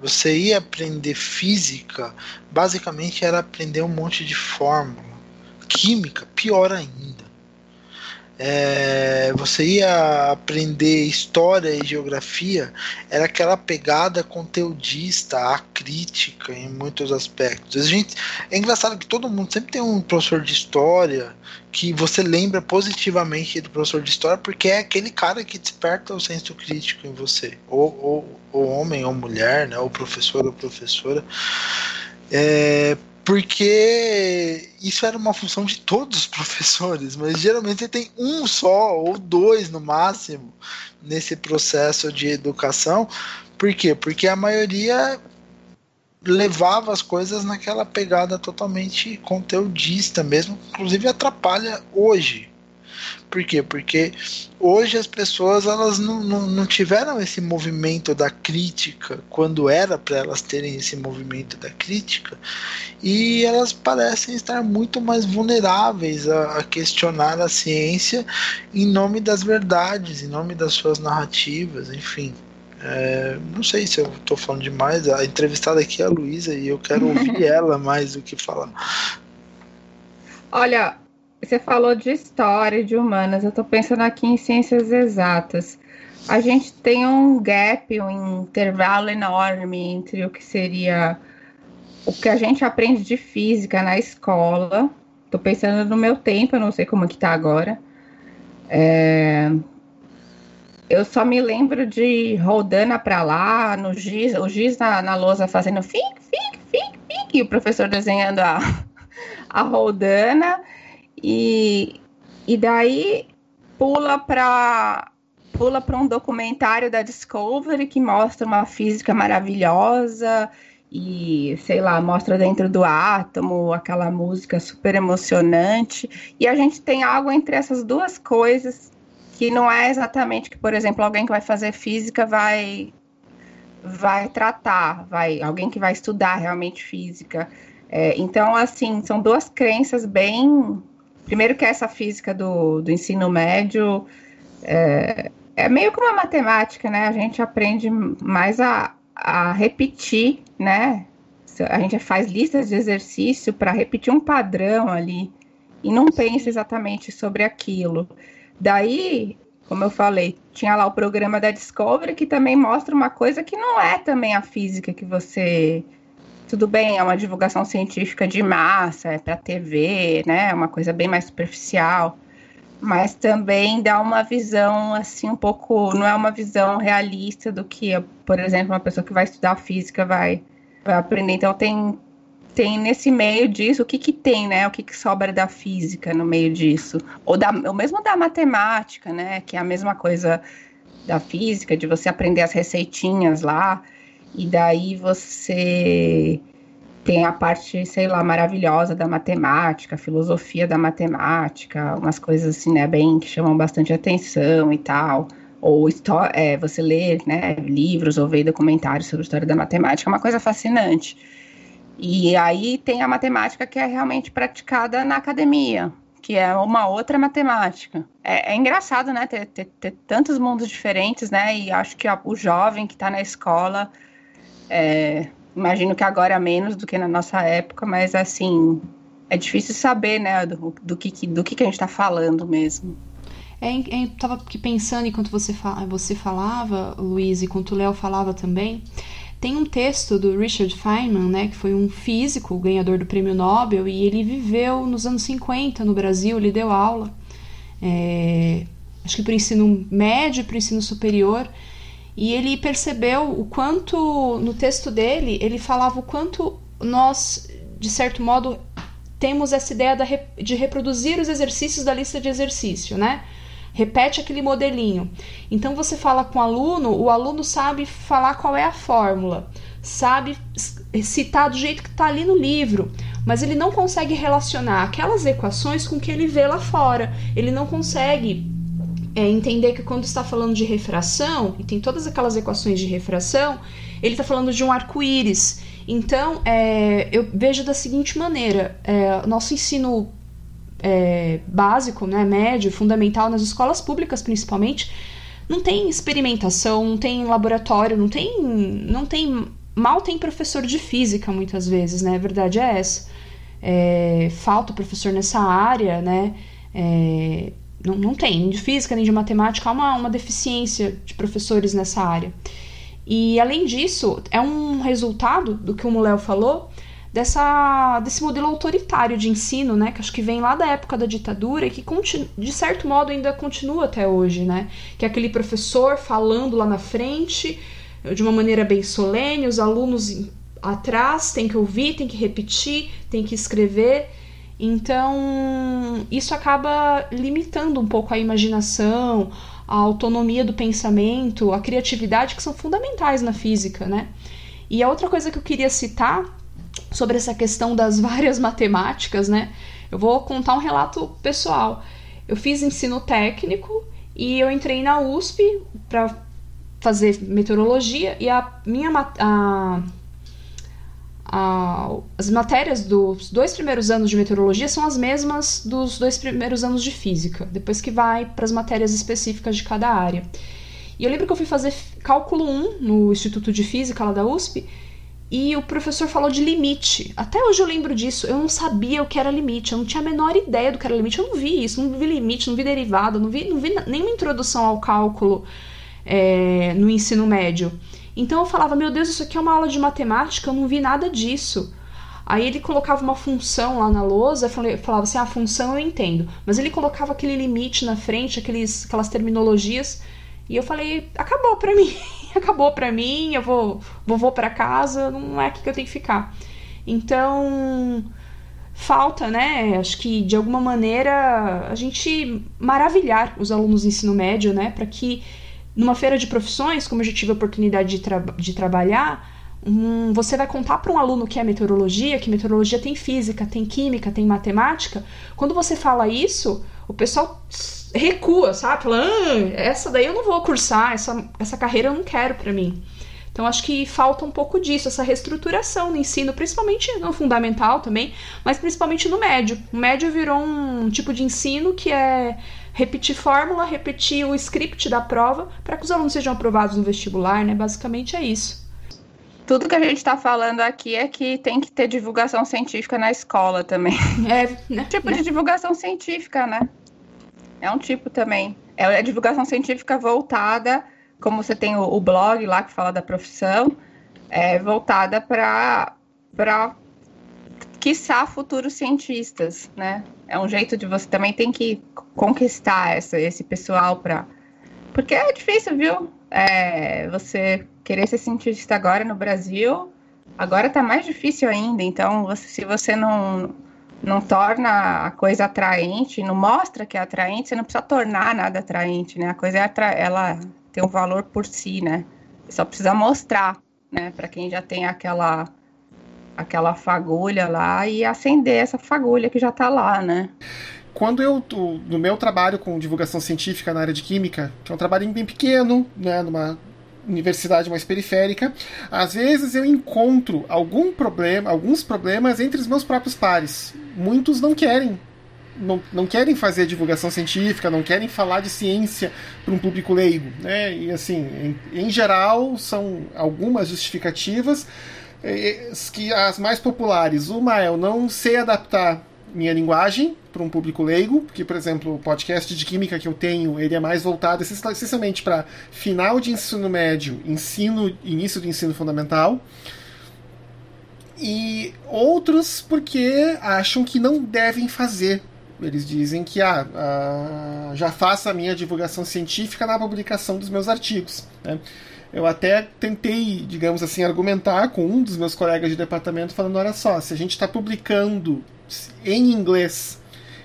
Você ia aprender física, basicamente era aprender um monte de fórmula. Química, pior ainda é, você ia aprender história e geografia, era aquela pegada conteudista, a crítica em muitos aspectos. A gente, é engraçado que todo mundo sempre tem um professor de história que você lembra positivamente do professor de história porque é aquele cara que desperta o senso crítico em você, ou, ou, ou homem ou mulher, né, ou professor ou professora. É, porque isso era uma função de todos os professores, mas geralmente tem um só ou dois no máximo nesse processo de educação. Por quê? Porque a maioria levava as coisas naquela pegada totalmente conteudista mesmo, inclusive atrapalha hoje. Por quê? Porque hoje as pessoas elas não, não, não tiveram esse movimento da crítica quando era para elas terem esse movimento da crítica e elas parecem estar muito mais vulneráveis a, a questionar a ciência em nome das verdades, em nome das suas narrativas, enfim. É, não sei se eu estou falando demais. A entrevistada aqui é a Luísa e eu quero ouvir ela mais do que falar. Olha, você falou de história de humanas, eu estou pensando aqui em ciências exatas. A gente tem um gap, um intervalo enorme entre o que seria o que a gente aprende de física na escola. Estou pensando no meu tempo, eu não sei como que está agora. É... Eu só me lembro de rodando para lá, no giz, o giz na, na lousa fazendo fic, fic, fic, fic, e o professor desenhando a, a roldana. E, e daí pula para pula para um documentário da Discovery que mostra uma física maravilhosa e sei lá, mostra dentro do átomo aquela música super emocionante. E a gente tem algo entre essas duas coisas que não é exatamente que, por exemplo, alguém que vai fazer física vai vai tratar, vai alguém que vai estudar realmente física. É, então, assim, são duas crenças bem Primeiro que essa física do, do ensino médio é, é meio como a matemática, né? A gente aprende mais a, a repetir, né? A gente faz listas de exercício para repetir um padrão ali e não pensa exatamente sobre aquilo. Daí, como eu falei, tinha lá o programa da Discovery que também mostra uma coisa que não é também a física que você tudo bem, é uma divulgação científica de massa, é para TV, né? É uma coisa bem mais superficial, mas também dá uma visão assim um pouco, não é uma visão realista do que, por exemplo, uma pessoa que vai estudar física vai, vai aprender. Então tem tem nesse meio disso, o que que tem, né? O que que sobra da física no meio disso? Ou, da, ou mesmo da matemática, né? Que é a mesma coisa da física, de você aprender as receitinhas lá. E daí você tem a parte, sei lá, maravilhosa da matemática, filosofia da matemática, umas coisas assim, né, bem que chamam bastante atenção e tal. Ou é, você lê né, livros ou ver documentários sobre a história da matemática, é uma coisa fascinante. E aí tem a matemática que é realmente praticada na academia, que é uma outra matemática. É, é engraçado, né, ter, ter, ter, tantos mundos diferentes, né, e acho que a, o jovem que está na escola é, Imagino que agora menos do que na nossa época, mas assim, é difícil saber, né, do, do, que, do que, a gente está falando mesmo. É, é, tava aqui pensando enquanto você, você falava, Luiz, e enquanto o Léo falava também. Tem um texto do Richard Feynman, né, que foi um físico, ganhador do prêmio Nobel, e ele viveu nos anos 50 no Brasil, ele deu aula, é, acho que para o ensino médio e para o ensino superior, e ele percebeu o quanto, no texto dele, ele falava o quanto nós, de certo modo, temos essa ideia de reproduzir os exercícios da lista de exercício, né? Repete aquele modelinho. Então você fala com o aluno, o aluno sabe falar qual é a fórmula, sabe citar do jeito que está ali no livro, mas ele não consegue relacionar aquelas equações com o que ele vê lá fora. Ele não consegue é, entender que quando está falando de refração, e tem todas aquelas equações de refração, ele está falando de um arco-íris. Então, é, eu vejo da seguinte maneira: é, nosso ensino é, básico, né, médio, fundamental, nas escolas públicas principalmente, não tem experimentação, não tem laboratório, não tem, não tem, mal tem professor de física muitas vezes, né? A verdade é essa. É, falta professor nessa área, né? É, não, não tem, nem de física nem de matemática, há uma, uma deficiência de professores nessa área. E além disso, é um resultado do que o Muléo falou, dessa, desse modelo autoritário de ensino, né, que acho que vem lá da época da ditadura e que de certo modo ainda continua até hoje, né, que é aquele professor falando lá na frente de uma maneira bem solene, os alunos atrás têm que ouvir, têm que repetir, têm que escrever. Então, isso acaba limitando um pouco a imaginação, a autonomia do pensamento, a criatividade, que são fundamentais na física, né? E a outra coisa que eu queria citar sobre essa questão das várias matemáticas, né? Eu vou contar um relato pessoal. Eu fiz ensino técnico e eu entrei na USP para fazer meteorologia e a minha a, as matérias dos dois primeiros anos de meteorologia são as mesmas dos dois primeiros anos de física, depois que vai para as matérias específicas de cada área. E eu lembro que eu fui fazer cálculo 1 no Instituto de Física lá da USP e o professor falou de limite. Até hoje eu lembro disso. Eu não sabia o que era limite. Eu não tinha a menor ideia do que era limite. Eu não vi isso. Não vi limite, não vi derivada, não vi, não vi nenhuma introdução ao cálculo é, no ensino médio. Então eu falava, meu Deus, isso aqui é uma aula de matemática, eu não vi nada disso. Aí ele colocava uma função lá na lousa, falava assim, ah, a função eu entendo. Mas ele colocava aquele limite na frente, aqueles, aquelas terminologias, e eu falei, acabou pra mim, acabou pra mim, eu vou, vou, vou pra casa, não é aqui que eu tenho que ficar. Então, falta, né, acho que de alguma maneira a gente maravilhar os alunos do ensino médio, né, para que numa feira de profissões, como eu já tive a oportunidade de, tra de trabalhar, um, você vai contar para um aluno que é meteorologia, que meteorologia tem física, tem química, tem matemática. Quando você fala isso, o pessoal recua, sabe? Fala, ah, essa daí eu não vou cursar, essa, essa carreira eu não quero para mim. Então acho que falta um pouco disso, essa reestruturação no ensino, principalmente no fundamental também, mas principalmente no médio. O médio virou um tipo de ensino que é repetir fórmula, repetir o script da prova para que os alunos sejam aprovados no vestibular, né? Basicamente é isso. Tudo que a gente está falando aqui é que tem que ter divulgação científica na escola também. É, né? tipo né? de divulgação científica, né? É um tipo também. É a divulgação científica voltada, como você tem o, o blog lá que fala da profissão, é voltada para para quiçá futuros cientistas, né? É um jeito de você também tem que conquistar essa, esse pessoal para. Porque é difícil, viu? É, você querer ser cientista agora no Brasil, agora tá mais difícil ainda. Então, você, se você não, não torna a coisa atraente, não mostra que é atraente, você não precisa tornar nada atraente, né? A coisa é atra... ela tem um valor por si, né? Só precisa mostrar, né? Para quem já tem aquela aquela fagulha lá e acender essa fagulha que já está lá, né? Quando eu, no meu trabalho com divulgação científica na área de química, que é um trabalho bem pequeno, né, numa universidade mais periférica, às vezes eu encontro algum problema, alguns problemas entre os meus próprios pares. Muitos não querem não, não querem fazer divulgação científica, não querem falar de ciência para um público leigo. Né? E assim, em, em geral, são algumas justificativas que as mais populares, uma é eu não sei adaptar minha linguagem para um público leigo, porque, por exemplo, o podcast de química que eu tenho, ele é mais voltado essencialmente para final de ensino médio, ensino, início do ensino fundamental. E outros porque acham que não devem fazer. Eles dizem que ah, ah já faço a minha divulgação científica na publicação dos meus artigos. Né? Eu até tentei, digamos assim, argumentar com um dos meus colegas de departamento, falando: olha só, se a gente está publicando em inglês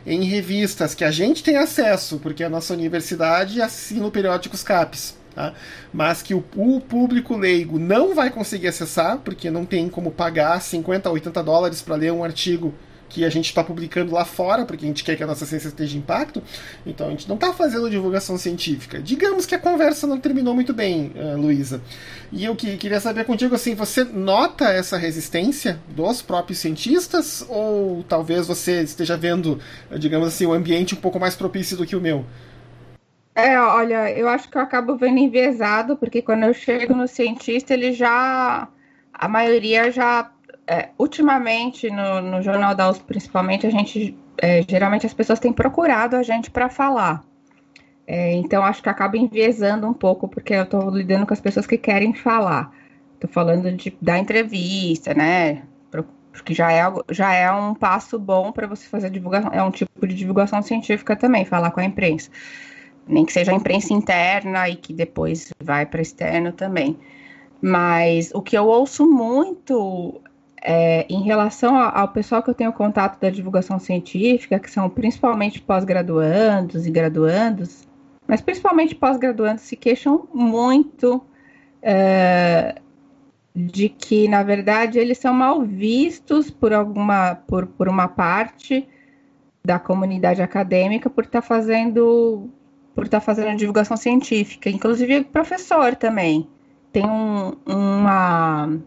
em revistas que a gente tem acesso, porque a nossa universidade assina o periódicos CAPES, tá? mas que o, o, público leigo não vai conseguir acessar, porque não tem como pagar 50 ou 80 dólares para ler um artigo que a gente está publicando lá fora, porque a gente quer que a nossa ciência esteja impacto, então a gente não está fazendo divulgação científica. Digamos que a conversa não terminou muito bem, uh, Luísa. E eu que, queria saber contigo, assim, você nota essa resistência dos próprios cientistas, ou talvez você esteja vendo, digamos assim, o um ambiente um pouco mais propício do que o meu? É, olha, eu acho que eu acabo vendo enviesado, porque quando eu chego no cientista, ele já. A maioria já é, ultimamente, no, no, Jornal da USP, principalmente, a gente é, geralmente as pessoas têm procurado a gente para falar. É, então, acho que acaba enviesando um pouco, porque eu estou lidando com as pessoas que querem falar. Estou falando de, da entrevista, né? Porque já é, já é um passo bom para você fazer divulgação. É um tipo de divulgação científica também, falar com a imprensa. Nem que seja a imprensa interna e que depois vai para externo também. Mas o que eu ouço muito é, em relação ao pessoal que eu tenho contato da divulgação científica, que são principalmente pós-graduandos e graduandos, mas principalmente pós-graduandos se queixam muito é, de que, na verdade, eles são mal vistos por alguma, por, por uma parte da comunidade acadêmica por estar tá fazendo por estar tá fazendo divulgação científica, inclusive professor também. Tem um, uma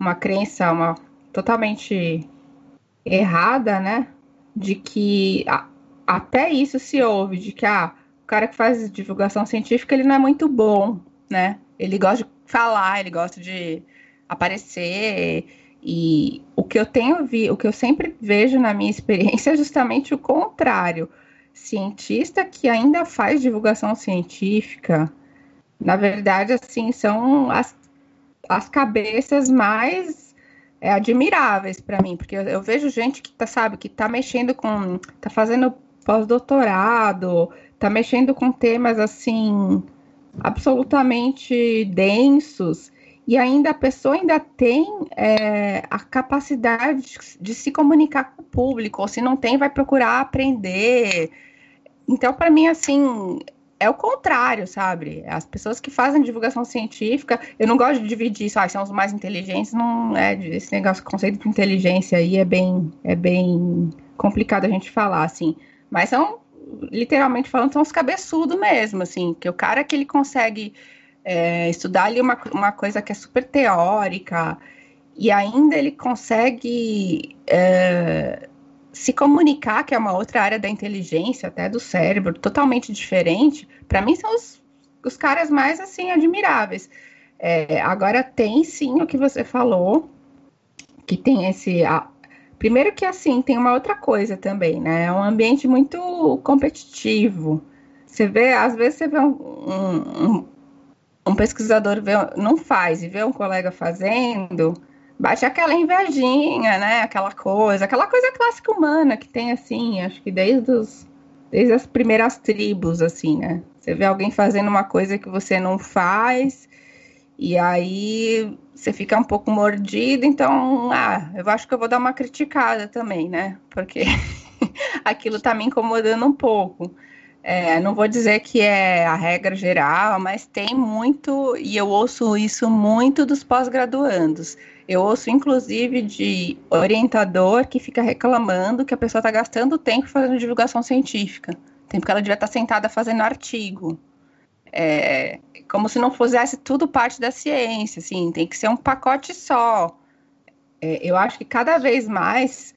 uma crença uma, totalmente errada, né? De que a, até isso se ouve, de que ah, o cara que faz divulgação científica ele não é muito bom, né? Ele gosta de falar, ele gosta de aparecer. E o que eu tenho vi, o que eu sempre vejo na minha experiência é justamente o contrário. Cientista que ainda faz divulgação científica, na verdade, assim, são as as cabeças mais é, admiráveis para mim, porque eu, eu, vejo gente que tá, sabe, que tá mexendo com, tá fazendo pós-doutorado, tá mexendo com temas assim absolutamente densos e ainda a pessoa ainda tem é, a capacidade de, se comunicar com o público, ou se não tem, vai procurar aprender. Então, para mim, assim, é o contrário, sabe? As pessoas que fazem divulgação científica, eu não gosto de dividir isso, ah, são os mais inteligentes, não é esse negócio, conceito de inteligência aí é bem, é bem complicado a gente falar, assim. Mas são, literalmente falando, são os cabeçudos mesmo, assim, que o cara que ele consegue é, estudar ali uma, uma coisa que é super teórica e ainda ele consegue é, se comunicar, que é uma outra área da inteligência, até do cérebro, totalmente diferente, para mim são os, os caras mais assim admiráveis. É, agora tem sim o que você falou, que tem esse. A, primeiro que assim, tem uma outra coisa também, né? É um ambiente muito competitivo. Você vê, às vezes você vê um, um, um pesquisador vê, não faz e vê um colega fazendo, bate aquela invejinha, né? Aquela coisa, aquela coisa clássica humana que tem assim, acho que desde os, desde as primeiras tribos, assim, né? Você vê alguém fazendo uma coisa que você não faz, e aí você fica um pouco mordido, então, ah, eu acho que eu vou dar uma criticada também, né? Porque aquilo tá me incomodando um pouco. É, não vou dizer que é a regra geral, mas tem muito, e eu ouço isso muito dos pós-graduandos. Eu ouço, inclusive, de orientador que fica reclamando que a pessoa está gastando tempo fazendo divulgação científica. Tempo que ela devia estar tá sentada fazendo artigo. É, como se não fizesse tudo parte da ciência, assim, tem que ser um pacote só. É, eu acho que cada vez mais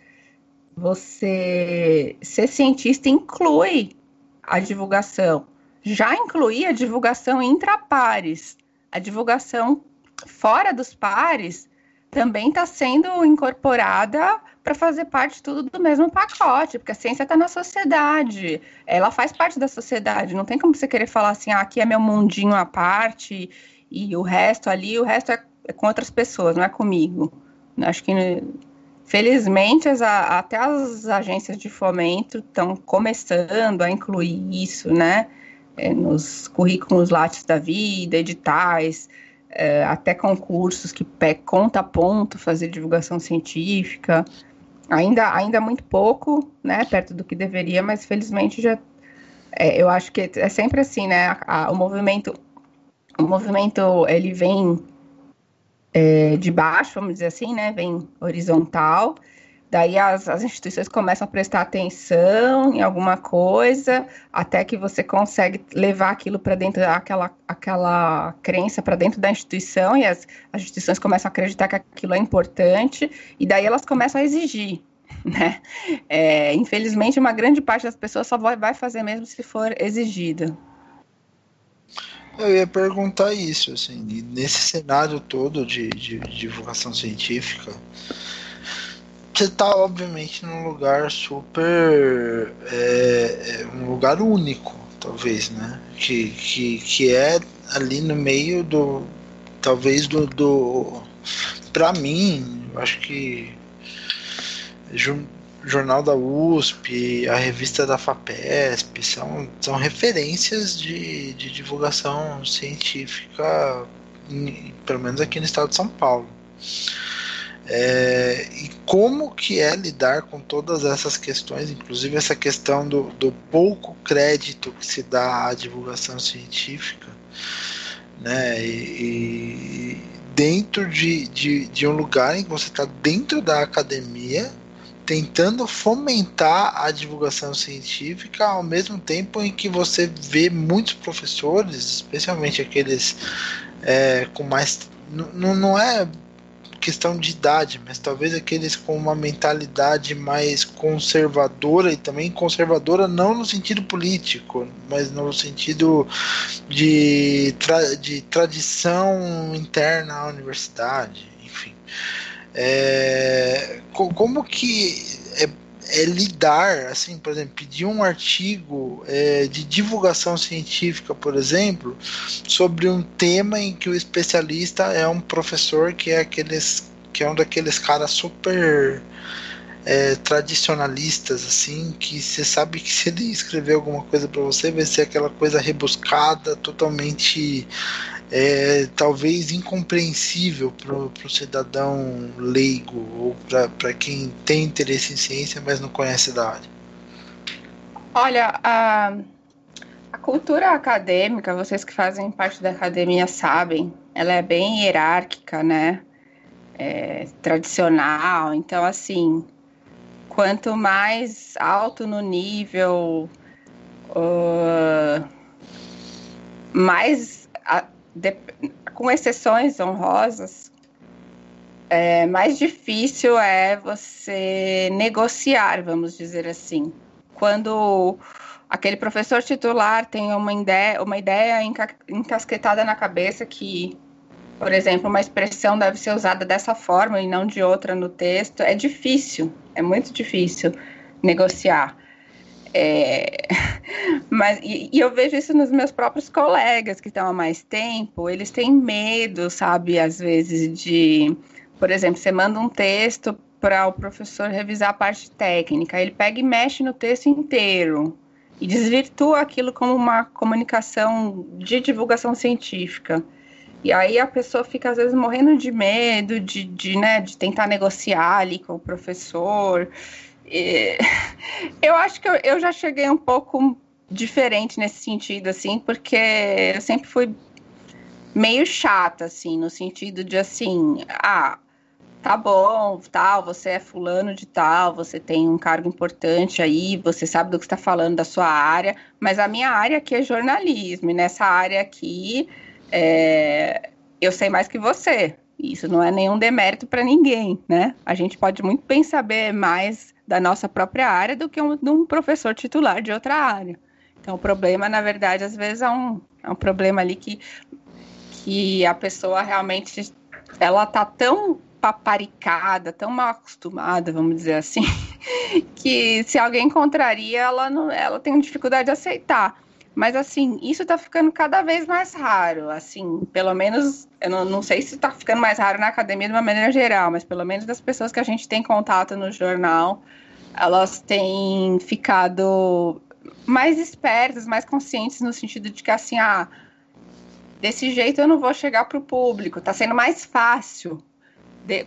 você ser cientista inclui a divulgação. Já incluía a divulgação intra pares. A divulgação fora dos pares também está sendo incorporada para fazer parte tudo do mesmo pacote, porque a ciência está na sociedade, ela faz parte da sociedade, não tem como você querer falar assim, ah, aqui é meu mundinho à parte e o resto ali, o resto é, é com outras pessoas, não é comigo. Acho que, felizmente, as, até as agências de fomento estão começando a incluir isso, né, é, nos currículos lattes da vida, editais, é, até concursos que conta ponto fazer divulgação científica. Ainda, ainda muito pouco, né, perto do que deveria, mas felizmente já. É, eu acho que é sempre assim, né? A, a, o movimento, o movimento ele vem é, de baixo, vamos dizer assim, né? Vem horizontal Daí as, as instituições começam a prestar atenção em alguma coisa, até que você consegue levar aquilo para dentro daquela aquela crença para dentro da instituição, e as, as instituições começam a acreditar que aquilo é importante, e daí elas começam a exigir. Né? É, infelizmente, uma grande parte das pessoas só vai, fazer mesmo se for exigida. Eu ia perguntar isso, assim, nesse cenário todo de, de divulgação científica, você tá obviamente num lugar super é, é, um lugar único talvez né? Que, que, que é ali no meio do talvez do, do para mim acho que jornal da USP a revista da Fapesp são, são referências de, de divulgação científica pelo menos aqui no estado de São Paulo é, e como que é lidar com todas essas questões, inclusive essa questão do, do pouco crédito que se dá à divulgação científica, né? E, e dentro de, de, de, um lugar em que você está dentro da academia, tentando fomentar a divulgação científica, ao mesmo tempo em que você vê muitos professores, especialmente aqueles é, com mais. Não, não é questão de idade, mas talvez aqueles com uma mentalidade mais conservadora e também conservadora não no sentido político, mas no sentido de, tra de tradição interna à universidade, enfim. É, como que é, é, lidar, assim, por exemplo, pedir um artigo é, de divulgação científica, por exemplo, sobre um tema em que o especialista é um professor que é aqueles que é um daqueles caras super é, tradicionalistas, assim, que você sabe que se ele escrever alguma coisa para você, vai ser aquela coisa rebuscada, totalmente é, talvez incompreensível para o cidadão leigo ou para quem tem interesse em ciência, mas não conhece da área? Olha, a, a cultura acadêmica, vocês que fazem parte da academia sabem, ela é bem hierárquica, né? É, tradicional. Então, assim, quanto mais alto no nível, uh, mais de, com exceções honrosas, é, mais difícil é você negociar, vamos dizer assim. Quando aquele professor titular tem uma ideia, uma ideia encasquetada na cabeça que, por exemplo, uma expressão deve ser usada dessa forma e não de outra no texto, é difícil, é muito difícil negociar. É, mas e, e, eu vejo isso nos meus próprios colegas que estão há mais tempo, eles têm medo, sabe, às vezes de, por exemplo, você manda um texto para o professor revisar a parte técnica, ele pega e mexe no texto inteiro e desvirtua aquilo como uma comunicação de divulgação científica. E aí a pessoa fica às vezes morrendo de medo de, de, né, de tentar negociar ali com o professor. Eu acho que eu, eu já cheguei um pouco diferente nesse sentido, assim, porque eu sempre fui meio chata, assim, no sentido de assim, ah, tá bom, tal, você é fulano de tal, você tem um cargo importante aí, você sabe do que está falando da sua área, mas a minha área aqui é jornalismo, e nessa área aqui é, eu sei mais que você. Isso não é nenhum demérito para ninguém, né? A gente pode muito bem saber mais da nossa própria área do que um, de um professor titular de outra área. Então, o problema, na verdade, às vezes é um, é um problema ali que, que a pessoa realmente ela tá tão paparicada, tão mal acostumada, vamos dizer assim, que se alguém contraria, ela, não, ela tem dificuldade de aceitar. Mas, assim, isso tá ficando cada vez mais raro. Assim, pelo menos, eu não, não sei se tá ficando mais raro na academia de uma maneira geral, mas pelo menos das pessoas que a gente tem contato no jornal, elas têm ficado mais espertas, mais conscientes no sentido de que, assim, ah, desse jeito eu não vou chegar pro público, tá sendo mais fácil.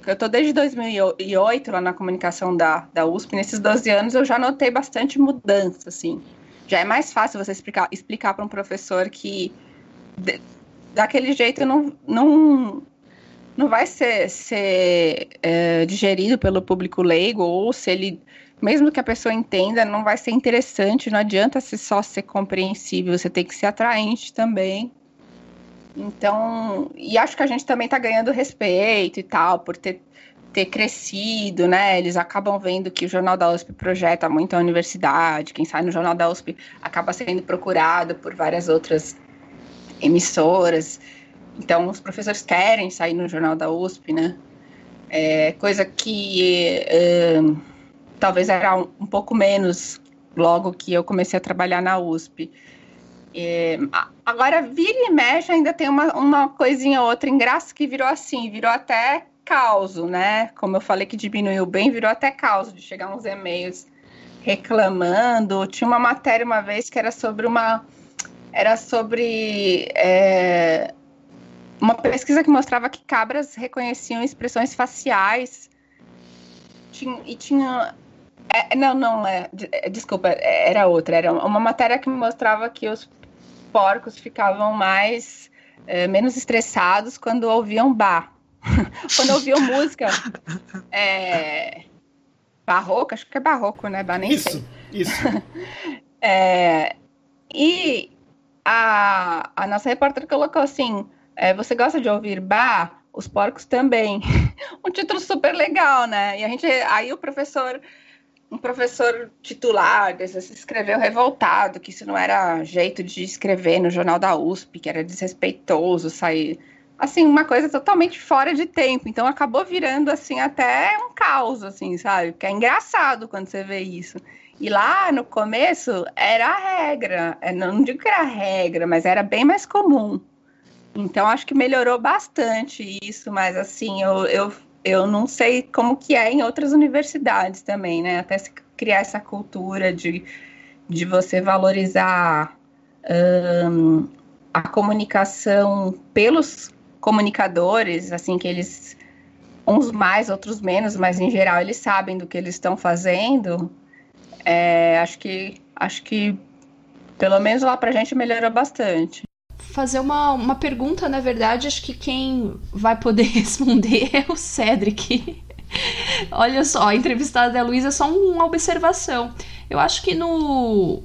Eu tô desde 2008 lá na comunicação da, da USP, nesses 12 anos eu já notei bastante mudança, assim já é mais fácil você explicar, explicar para um professor que de, daquele jeito não, não, não vai ser, ser é, digerido pelo público leigo, ou se ele, mesmo que a pessoa entenda, não vai ser interessante, não adianta se só ser compreensível, você tem que ser atraente também. Então, e acho que a gente também está ganhando respeito e tal, por ter ter crescido, né? Eles acabam vendo que o Jornal da USP projeta muito a universidade, quem sai no Jornal da USP acaba sendo procurado por várias outras emissoras. Então, os professores querem sair no Jornal da USP, né? É, coisa que é, talvez era um, um, pouco menos logo que eu comecei a trabalhar na USP. É, agora, vira e mexe, ainda tem uma, uma coisinha outra engraçada que virou assim, virou até caos, né? Como eu falei que diminuiu bem, virou até caos de chegar uns e-mails reclamando. Tinha uma matéria uma vez que era sobre uma. Era sobre. É, uma pesquisa que mostrava que cabras reconheciam expressões faciais. Tinha, e tinha. É, não, não, é, é desculpa, era outra. Era uma matéria que mostrava que os porcos ficavam mais. É, menos estressados quando ouviam bar. quando ouviam música é, barroca, acho que é barroco, né? nem isso, sei. isso. é, e a, a nossa repórter colocou assim: é, você gosta de ouvir bar? Os porcos também. um título super legal, né? E a gente, aí o professor um professor titular escreveu revoltado que isso não era jeito de escrever no jornal da USP, que era desrespeitoso sair assim, uma coisa totalmente fora de tempo. Então acabou virando assim até um caos, assim, sabe? Que é engraçado quando você vê isso. E lá no começo era a regra. É, não digo que era a regra, mas era bem mais comum. Então acho que melhorou bastante isso, mas assim, eu, eu, eu não sei como que é em outras universidades também, né? Até se criar essa cultura de, de você valorizar um, a comunicação pelos comunicadores, assim, que eles, uns mais, outros menos, mas em geral eles sabem do que eles estão fazendo, é, acho que, acho que pelo menos lá pra gente melhorou bastante. Fazer uma, uma pergunta, na verdade, acho que quem vai poder responder é o Cedric. Olha só, a entrevistada da Luísa é só uma observação. Eu acho que no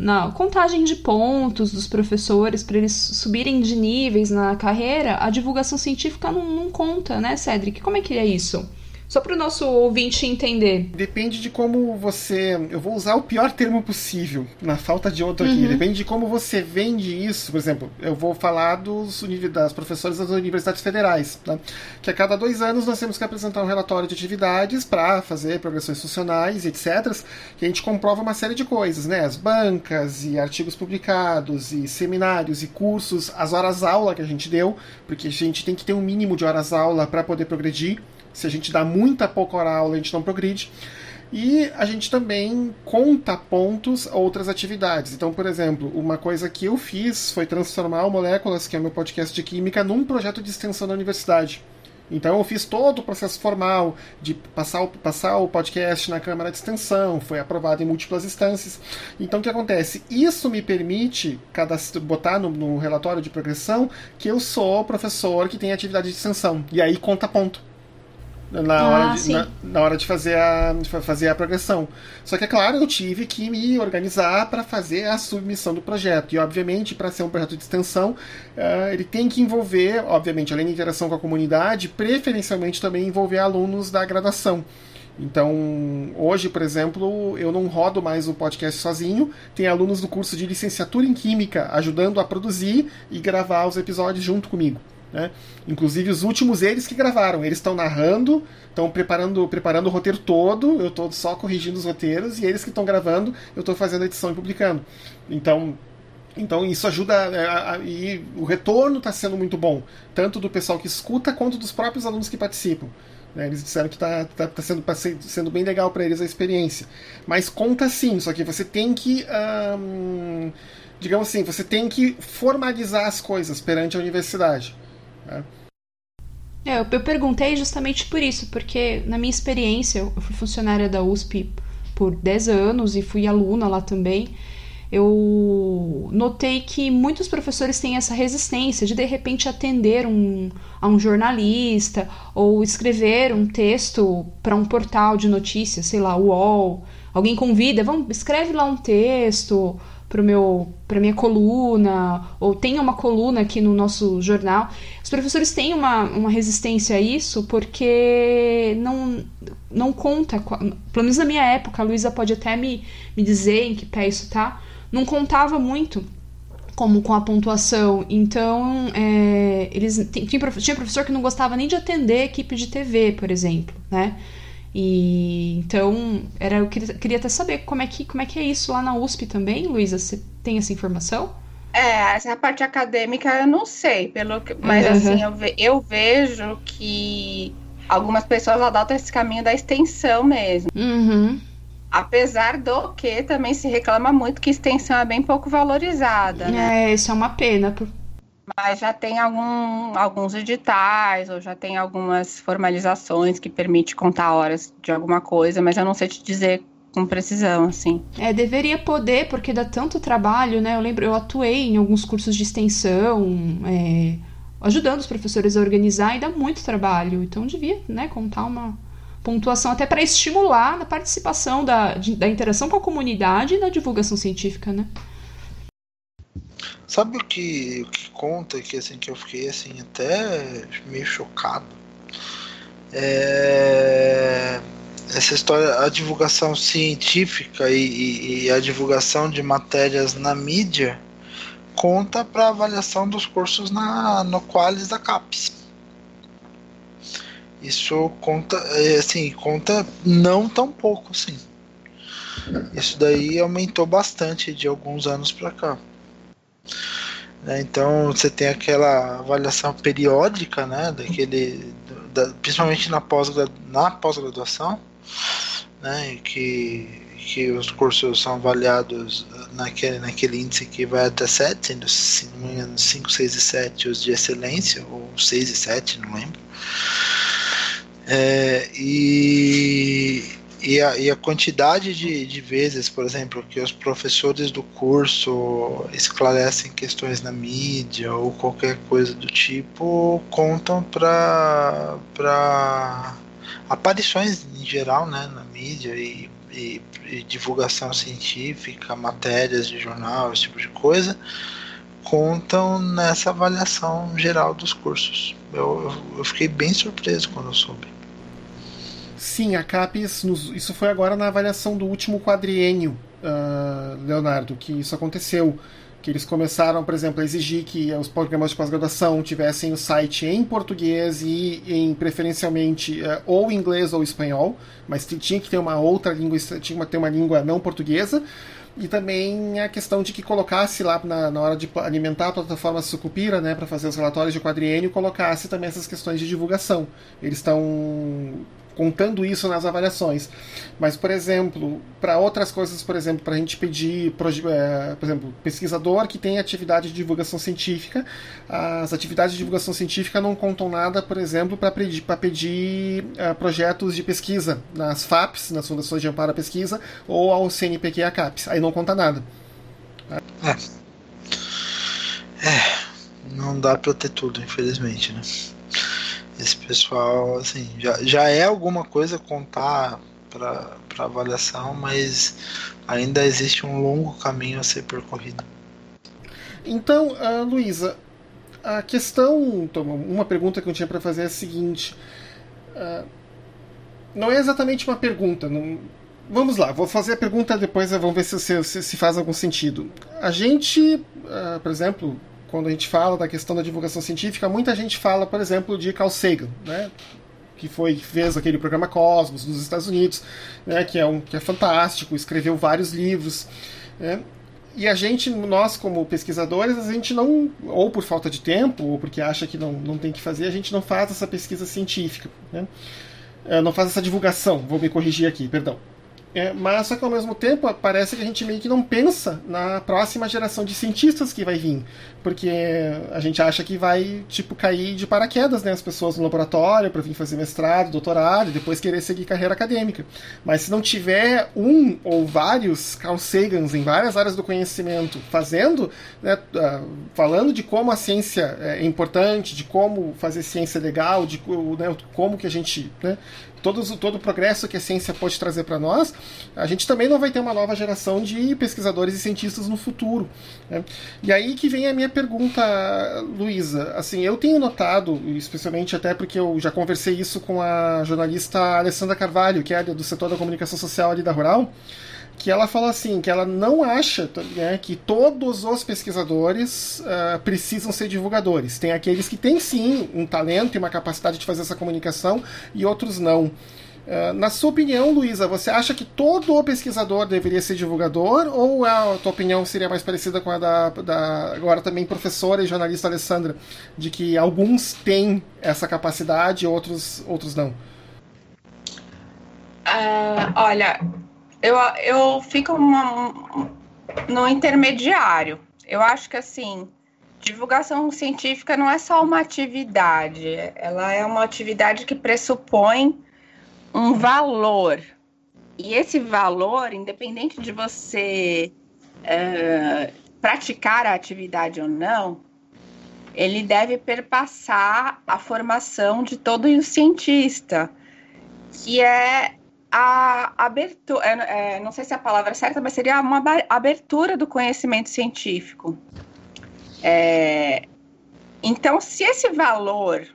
na contagem de pontos dos professores para eles subirem de níveis na carreira, a divulgação científica não, não conta, né, Cedric? Como é que é isso? Só para o nosso ouvinte entender. Depende de como você. Eu vou usar o pior termo possível, na falta de outro aqui. Uhum. Depende de como você vende isso. Por exemplo, eu vou falar dos das professores das universidades federais, tá? que a cada dois anos nós temos que apresentar um relatório de atividades para fazer progressões funcionais, etc. Que a gente comprova uma série de coisas, né? As bancas e artigos publicados, e seminários e cursos, as horas-aula que a gente deu, porque a gente tem que ter um mínimo de horas-aula para poder progredir. Se a gente dá muita pouca hora aula, a gente não progride. E a gente também conta pontos outras atividades. Então, por exemplo, uma coisa que eu fiz foi transformar o Moléculas, que é o meu podcast de química, num projeto de extensão da universidade. Então eu fiz todo o processo formal de passar o, passar o podcast na Câmara de Extensão, foi aprovado em múltiplas instâncias. Então o que acontece? Isso me permite botar no, no relatório de progressão que eu sou professor que tem atividade de extensão. E aí conta ponto na, ah, hora de, na, na, hora de fazer a, de fazer a progressão. Só que, é claro, eu tive que me organizar para fazer a submissão do projeto. E, obviamente, para ser um projeto de extensão, uh, ele tem que envolver, obviamente, além da interação com a comunidade, preferencialmente também envolver alunos da graduação. Então, hoje, por exemplo, eu não rodo mais o podcast sozinho. Tem alunos do curso de licenciatura em Química ajudando a produzir e gravar os episódios junto comigo. Né? Inclusive os últimos eles que gravaram, eles estão narrando, estão preparando, preparando o roteiro todo, eu estou só corrigindo os roteiros e eles que estão gravando, eu estou fazendo a edição e publicando. Então, então isso ajuda é, a, a, e o retorno está sendo muito bom, tanto do pessoal que escuta quanto dos próprios alunos que participam. Né? Eles disseram que está tá, tá sendo, tá sendo bem legal para eles a experiência. Mas conta sim, só que você tem que. digamos assim, você tem que formalizar as coisas perante a universidade. Né? É, eu perguntei justamente por isso, porque na minha experiência, eu fui funcionária da USP por 10 anos e fui aluna lá também. Eu notei que muitos professores têm essa resistência de de repente atender um, a um jornalista ou escrever um texto para um portal de notícias, sei lá, UOL. Alguém convida, vamos, escreve lá um texto para meu para minha coluna ou tem uma coluna aqui no nosso jornal. Os professores têm uma, uma resistência a isso porque não não conta pelo menos na minha época a Luísa pode até me, me dizer em que pé isso tá não contava muito como com a pontuação. Então é, eles tinha, tinha professor que não gostava nem de atender equipe de TV por exemplo né e então era eu queria, queria até saber como é que como é que é isso lá na USP também, Luísa. Você tem essa informação? É, essa parte acadêmica eu não sei, pelo que, mas uhum. assim eu, ve, eu vejo que algumas pessoas adotam esse caminho da extensão mesmo. Uhum. Apesar do que também se reclama muito que extensão é bem pouco valorizada. Né? É, isso é uma pena, mas já tem algum, alguns editais, ou já tem algumas formalizações que permite contar horas de alguma coisa, mas eu não sei te dizer com precisão, assim. É, deveria poder, porque dá tanto trabalho, né? Eu lembro, eu atuei em alguns cursos de extensão, é, ajudando os professores a organizar, e dá muito trabalho. Então devia, né, contar uma pontuação até para estimular a participação da, de, da interação com a comunidade e na divulgação científica, né? Sabe o que, o que conta que assim que eu fiquei assim até meio chocado? É essa história, a divulgação científica e, e a divulgação de matérias na mídia conta para avaliação dos cursos na, no Qualis da CAPES. Isso conta, é, assim, conta não tão pouco, sim. Isso daí aumentou bastante de alguns anos para cá. Né? Então você tem aquela avaliação periódica, né, daquele, da, principalmente na pós-graduação, né, que, que os cursos são avaliados naquele, naquele índice que vai até 7, sendo, se não me engano, 5, 6 e 7 os de excelência, ou 6 e 7, não lembro. É, e e a, e a quantidade de, de vezes, por exemplo, que os professores do curso esclarecem questões na mídia ou qualquer coisa do tipo contam para aparições em geral né, na mídia e, e, e, divulgação científica, matérias de jornal, esse tipo de coisa, contam nessa avaliação geral dos cursos. Eu, eu, eu fiquei bem surpreso quando eu soube. Sim, a CAPES, isso foi agora na avaliação do último quadriênio, uh, Leonardo, que isso aconteceu. Que eles começaram, por exemplo, a exigir que os programas de pós-graduação tivessem o site em português e em preferencialmente uh, ou inglês ou espanhol, mas tinha que ter uma outra língua, tinha que ter uma língua não portuguesa e também a questão de que colocasse lá na, na hora de alimentar a plataforma Sucupira, né, para fazer os relatórios de quadriênio, colocasse também essas questões de divulgação. Eles estão contando isso nas avaliações. Mas, por exemplo, para outras coisas, por exemplo, para a gente pedir, por exemplo, pesquisador que tem atividade de divulgação científica, as atividades de divulgação científica não contam nada, por exemplo, para pedir, pedir uh, projetos de pesquisa nas FAPs, nas Fundações de Amparo à Pesquisa, ou ao CNPq e à CAPES. Aí não conta nada. É. é não dá para ter tudo, infelizmente, né? Esse pessoal, assim, já, já é alguma coisa contar para avaliação, mas ainda existe um longo caminho a ser percorrido. Então, uh, Luísa, a questão, uma pergunta que eu tinha para fazer é a seguinte: uh, não é exatamente uma pergunta, não, vamos lá, vou fazer a pergunta depois, vamos ver se, se, se faz algum sentido. A gente, uh, por exemplo, quando a gente fala da questão da divulgação científica, muita gente fala, por exemplo, de Carl Sagan, né? que foi fez aquele programa Cosmos nos Estados Unidos, né, que é um que é fantástico, escreveu vários livros, né, e a gente, nós como pesquisadores, a gente não, ou por falta de tempo, ou porque acha que não, não tem que fazer, a gente não faz essa pesquisa científica, né, é, não faz essa divulgação. Vou me corrigir aqui, perdão. É, mas só que ao mesmo tempo parece que a gente meio que não pensa na próxima geração de cientistas que vai vir, porque a gente acha que vai tipo cair de paraquedas, né, as pessoas no laboratório para vir fazer mestrado, doutorado, depois querer seguir carreira acadêmica. Mas se não tiver um ou vários Carl Sagans em várias áreas do conhecimento fazendo, né, uh, falando de como a ciência é importante, de como fazer ciência legal, de né, como que a gente né, todo, todo o progresso que a ciência pode trazer para nós, a gente também não vai ter uma nova geração de pesquisadores e cientistas no futuro. Né? E aí que vem a minha pergunta, Luísa. Assim, eu tenho notado, especialmente até porque eu já conversei isso com a jornalista Alessandra Carvalho, que é do setor da comunicação social ali da Rural, que ela fala assim, que ela não acha né, que todos os pesquisadores uh, precisam ser divulgadores. Tem aqueles que têm sim um talento e uma capacidade de fazer essa comunicação e outros não. Uh, na sua opinião, Luísa, você acha que todo pesquisador deveria ser divulgador ou a tua opinião seria mais parecida com a da, da agora também professora e jornalista Alessandra, de que alguns têm essa capacidade e outros, outros não? Uh, olha, eu, eu fico uma, no intermediário. Eu acho que assim, divulgação científica não é só uma atividade, ela é uma atividade que pressupõe um valor. E esse valor, independente de você uh, praticar a atividade ou não, ele deve perpassar a formação de todo o cientista, que é a abertura, é, é, não sei se é a palavra certa, mas seria uma abertura do conhecimento científico. É, então, se esse valor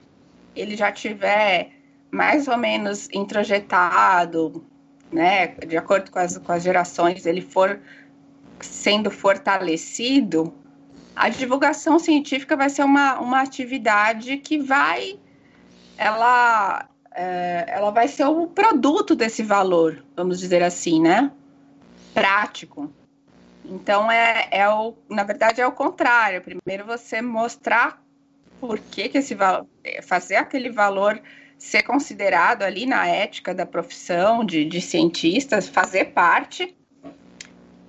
ele já tiver mais ou menos introjetado, né, de acordo com as, com as gerações, ele for sendo fortalecido, a divulgação científica vai ser uma, uma atividade que vai ela ela vai ser o produto desse valor, vamos dizer assim, né? Prático. Então é, é o, na verdade é o contrário. Primeiro você mostrar por que, que esse valor, fazer aquele valor ser considerado ali na ética da profissão de, de cientistas, fazer parte.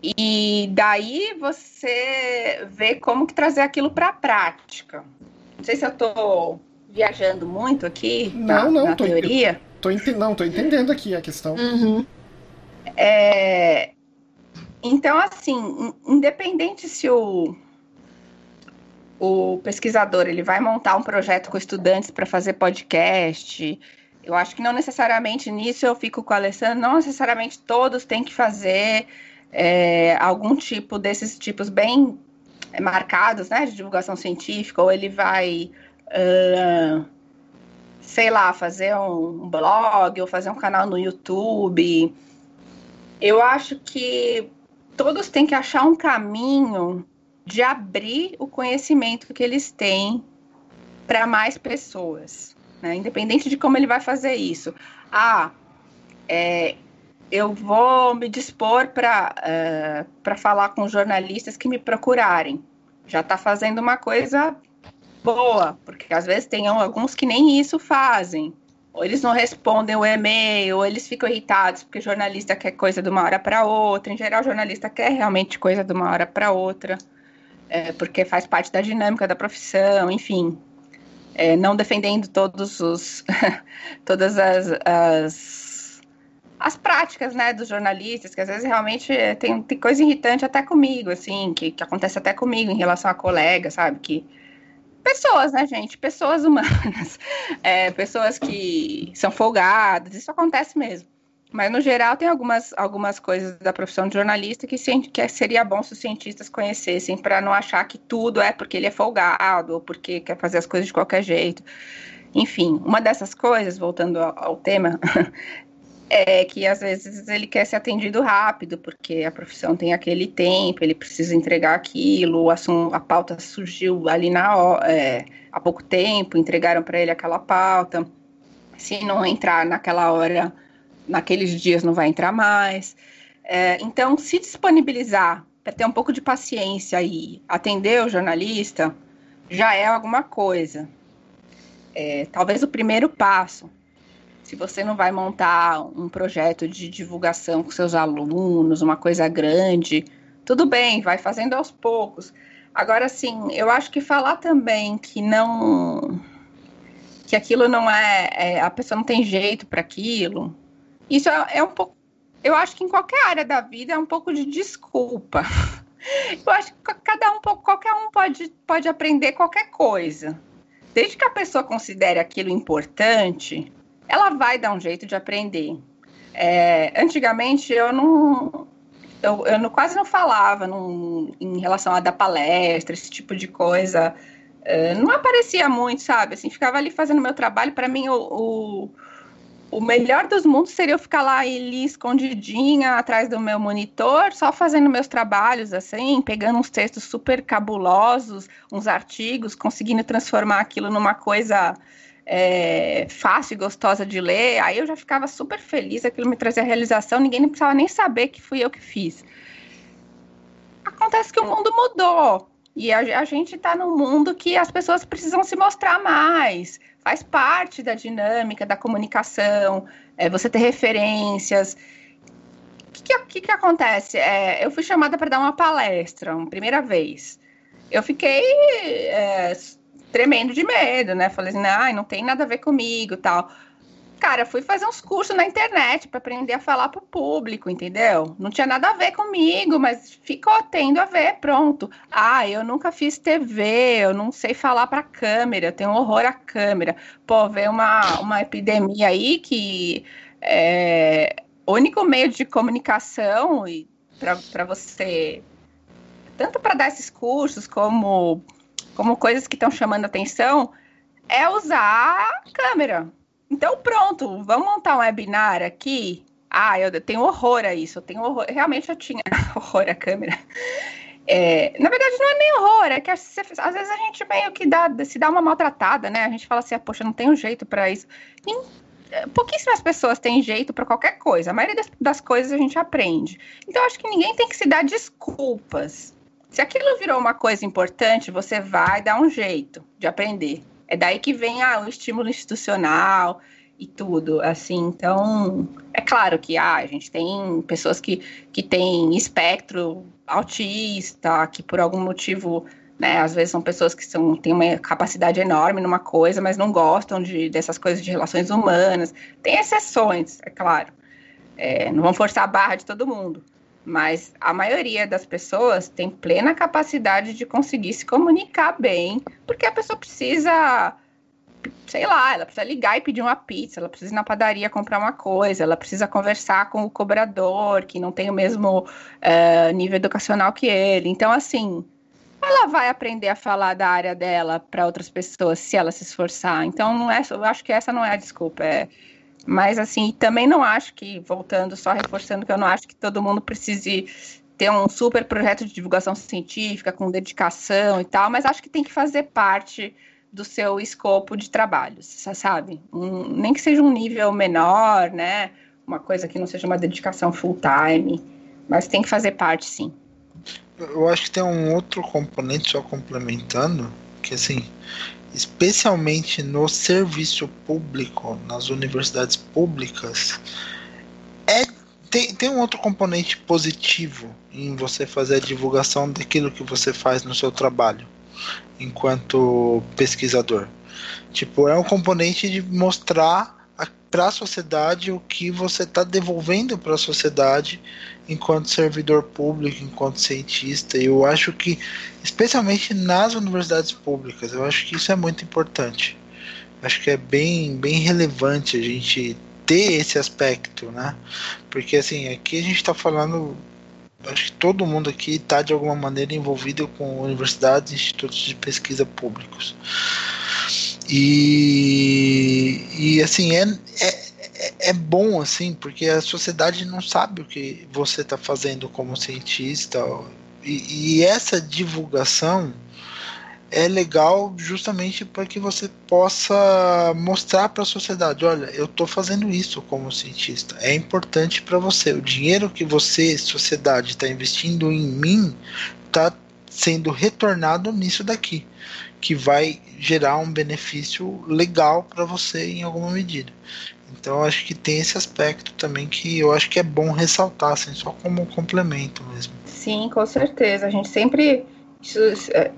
E daí você vê como que trazer aquilo para a prática. Não sei se eu estou viajando muito aqui não, na, não, na tô, teoria. Tô, não, tô entendendo aqui a questão. Uhum. É, então, assim, independente se o, o pesquisador ele vai montar um projeto com estudantes para fazer podcast, eu acho que não necessariamente nisso eu fico com a Alessandra, não necessariamente todos têm que fazer é, algum tipo desses tipos bem marcados, né, de divulgação científica, ou ele vai uh, sei lá, fazer um blog ou fazer um canal no YouTube. Eu acho que todos têm que achar um caminho de abrir o conhecimento que eles têm para mais pessoas, né? independente de como ele vai fazer isso. Ah, é, eu vou me dispor para uh, eh, falar com jornalistas que me procurarem. Já está fazendo uma coisa boa, porque às vezes tem alguns que nem isso fazem. Ou eles não respondem o e-mail, ou eles ficam irritados porque jornalista quer coisa de uma hora para outra. Em geral, jornalista quer realmente coisa de uma hora para outra, é, porque faz parte da dinâmica da profissão, enfim. É, não defendendo todos os todas as, as, as práticas né, dos jornalistas, que às vezes realmente é, tem, tem coisa irritante até comigo, assim, que, que acontece até comigo em relação a colegas, sabe? Que pessoas, né, gente? Pessoas humanas. É, pessoas que são folgadas, isso acontece mesmo. Mas, no geral, tem algumas, algumas coisas da profissão de jornalista que, que seria bom se os cientistas conhecessem, para não achar que tudo é porque ele é folgado ou porque quer fazer as coisas de qualquer jeito. Enfim, uma dessas coisas, voltando ao, ao tema, é que às vezes ele quer ser atendido rápido, porque a profissão tem aquele tempo, ele precisa entregar aquilo, a pauta surgiu ali na é, há pouco tempo, entregaram para ele aquela pauta. Se não entrar naquela hora, naqueles dias não vai entrar mais. É, então, se disponibilizar para ter um pouco de paciência e atender o jornalista, já é alguma coisa. É, talvez o primeiro passo se você não vai montar um projeto de divulgação com seus alunos, uma coisa grande, tudo bem, vai fazendo aos poucos. Agora, sim, eu acho que falar também que não. que aquilo não é. é a pessoa não tem jeito para aquilo, isso é, é um pouco. Eu acho que em qualquer área da vida é um pouco de desculpa. Eu acho que cada um, qualquer um pode, pode aprender qualquer coisa. Desde que a pessoa considere aquilo importante, ela vai dar um jeito de aprender. É, antigamente eu não, eu, eu não, quase não falava num, em relação a dar palestra, esse tipo de coisa. É, não aparecia muito, sabe? Assim, ficava ali fazendo meu trabalho. Para mim, o, o, o, melhor dos mundos seria eu ficar lá ali escondidinha atrás do meu monitor, só fazendo meus trabalhos, assim, pegando uns textos super cabulosos, uns artigos, conseguindo transformar aquilo numa coisa é, fácil e gostosa de ler, aí eu já ficava super feliz, aquilo me trazia realização, ninguém não precisava nem saber que fui eu que fiz. Acontece que o mundo mudou. E a, a gente está num mundo que as pessoas precisam se mostrar mais. Faz parte da dinâmica da comunicação, é, você ter referências. O que, que, que, acontece? É, eu fui chamada para dar uma palestra, uma primeira vez. Eu fiquei é, tremendo de medo, né? Falei assim, não, não tem nada a ver comigo tal. Cara, fui fazer uns cursos na internet para aprender a falar pro público, entendeu? Não tinha nada a ver comigo, mas ficou tendo a ver, pronto. Ah, eu nunca fiz TV, eu não sei falar para câmera, eu tenho horror à câmera. Pô, veio uma, uma epidemia aí que é o único meio de comunicação para você tanto para dar esses cursos como como coisas que estão chamando atenção, é usar a câmera. Então, pronto, vamos montar um webinar aqui. Ah, eu tenho horror a isso, eu tenho horror. Realmente eu tinha horror à câmera. É, na verdade, não é nem horror, é que às vezes a gente meio que dá, se dá uma maltratada, né? A gente fala assim, ah, poxa, não tenho jeito para isso. É, pouquíssimas pessoas têm jeito para qualquer coisa. A maioria das, das coisas a gente aprende. Então, acho que ninguém tem que se dar desculpas se aquilo virou uma coisa importante, você vai dar um jeito de aprender. É daí que vem ah, o estímulo institucional e tudo, assim, então, é claro que ah, a gente tem pessoas que, que têm espectro autista, que por algum motivo, né, às vezes são pessoas que são, têm uma capacidade enorme numa coisa, mas não gostam de, dessas coisas de relações humanas, tem exceções, é claro, é, não vão forçar a barra de todo mundo, mas a maioria das pessoas tem plena capacidade de conseguir se comunicar bem, porque a pessoa precisa, sei lá, ela precisa ligar e pedir uma pizza, ela precisa ir na padaria comprar uma coisa, ela precisa conversar com o cobrador, que não tem o mesmo uh, nível educacional que ele. Então, assim, ela vai aprender a falar da área dela para outras pessoas se ela se esforçar. Então, não é, eu acho que essa não é a desculpa, é mas, assim, também não acho que, voltando, só reforçando que eu não acho que todo mundo precise ter um super projeto de divulgação científica com dedicação e tal, mas acho que tem que fazer parte do seu escopo de trabalho, sabe? Um, nem que seja um nível menor, né? Uma coisa que não seja uma dedicação full time, mas tem que fazer parte, sim. Eu acho que tem um outro componente só complementando, que assim, especialmente no serviço público, nas universidades públicas, é tem, tem um outro componente positivo em você fazer a divulgação daquilo que você faz no seu trabalho enquanto pesquisador. Tipo, é um componente de mostrar para a sociedade o que você está devolvendo para a sociedade enquanto servidor público, enquanto cientista. Eu acho que, especialmente nas universidades públicas, eu acho que isso é muito importante. Acho que é bem, bem relevante a gente ter esse aspecto, né? Porque assim, aqui a gente está falando, acho que todo mundo aqui está de alguma maneira envolvido com universidades institutos de pesquisa públicos. E, e assim, é, é, é bom assim, porque a sociedade não sabe o que você está fazendo como cientista. E, e, essa divulgação é legal justamente para que você possa mostrar para a sociedade: olha, eu estou fazendo isso como cientista. É importante para você. O dinheiro que você, sociedade, está investindo em mim está sendo retornado nisso daqui, que vai gerar um benefício legal para você em alguma medida. Então acho que tem esse aspecto também que eu acho que é bom ressaltar, assim, só como um complemento mesmo. Sim, com certeza. A gente sempre. Isso, é,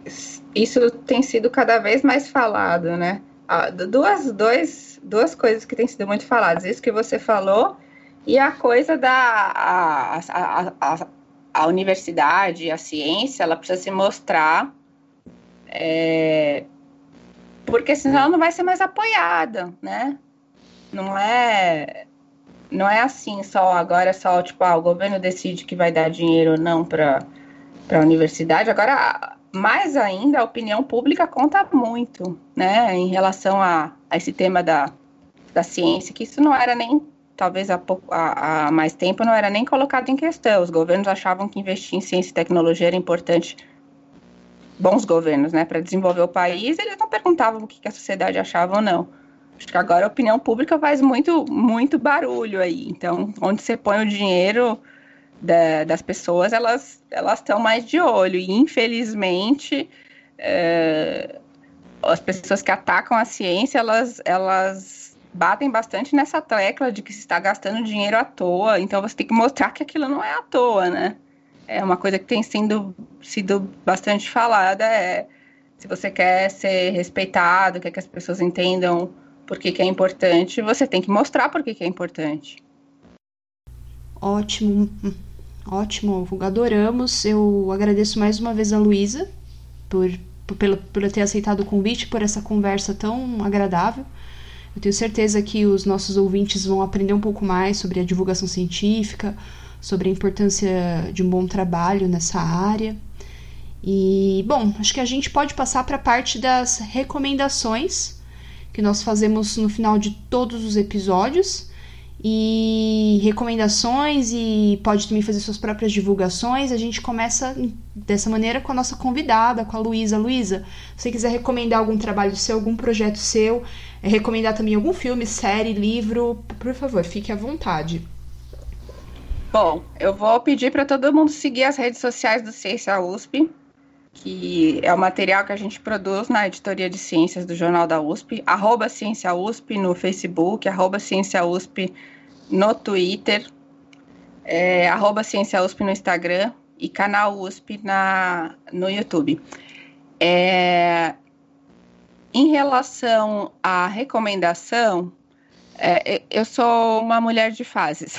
isso tem sido cada vez mais falado, né? Duas, dois, duas coisas que têm sido muito faladas. Isso que você falou e a coisa da. A, a, a, a universidade, a ciência, ela precisa se mostrar. É, porque senão ela não vai ser mais apoiada, né? Não é não é assim só agora é só tipo ah, o governo decide que vai dar dinheiro ou não para para a universidade. Agora mais ainda a opinião pública conta muito, né, em relação a, a esse tema da, da ciência, que isso não era nem talvez há, pouco, há, há mais tempo não era nem colocado em questão. Os governos achavam que investir em ciência e tecnologia era importante bons governos, né, para desenvolver o país, eles não perguntavam o que, que a sociedade achava ou não. Acho que agora a opinião pública faz muito, muito barulho aí. Então, onde você põe o dinheiro da, das pessoas, elas estão mais de olho. E, infelizmente, é, as pessoas que atacam a ciência, elas, elas batem bastante nessa tecla de que se está gastando dinheiro à toa. Então, você tem que mostrar que aquilo não é à toa, né? É uma coisa que tem sido, sido bastante falada. É, se você quer ser respeitado, quer que as pessoas entendam por que, que é importante, você tem que mostrar por que, que é importante. Ótimo, ótimo, adoramos. Eu agradeço mais uma vez a Luísa por, por, por ter aceitado o convite, por essa conversa tão agradável. Eu tenho certeza que os nossos ouvintes vão aprender um pouco mais sobre a divulgação científica, sobre a importância de um bom trabalho nessa área. E, bom, acho que a gente pode passar para a parte das recomendações que nós fazemos no final de todos os episódios e recomendações e pode também fazer suas próprias divulgações. A gente começa dessa maneira com a nossa convidada, com a Luísa. Luísa, se você quiser recomendar algum trabalho seu, algum projeto seu, é, recomendar também algum filme, série, livro, por favor, fique à vontade. Bom, eu vou pedir para todo mundo seguir as redes sociais do Ciência USP que é o material que a gente produz na editoria de ciências do Jornal da USP, arroba Ciência USP no Facebook, arroba Ciência USP no Twitter, é, arroba Ciência USP no Instagram e canal USP na, no YouTube. É, em relação à recomendação, é, eu sou uma mulher de fases.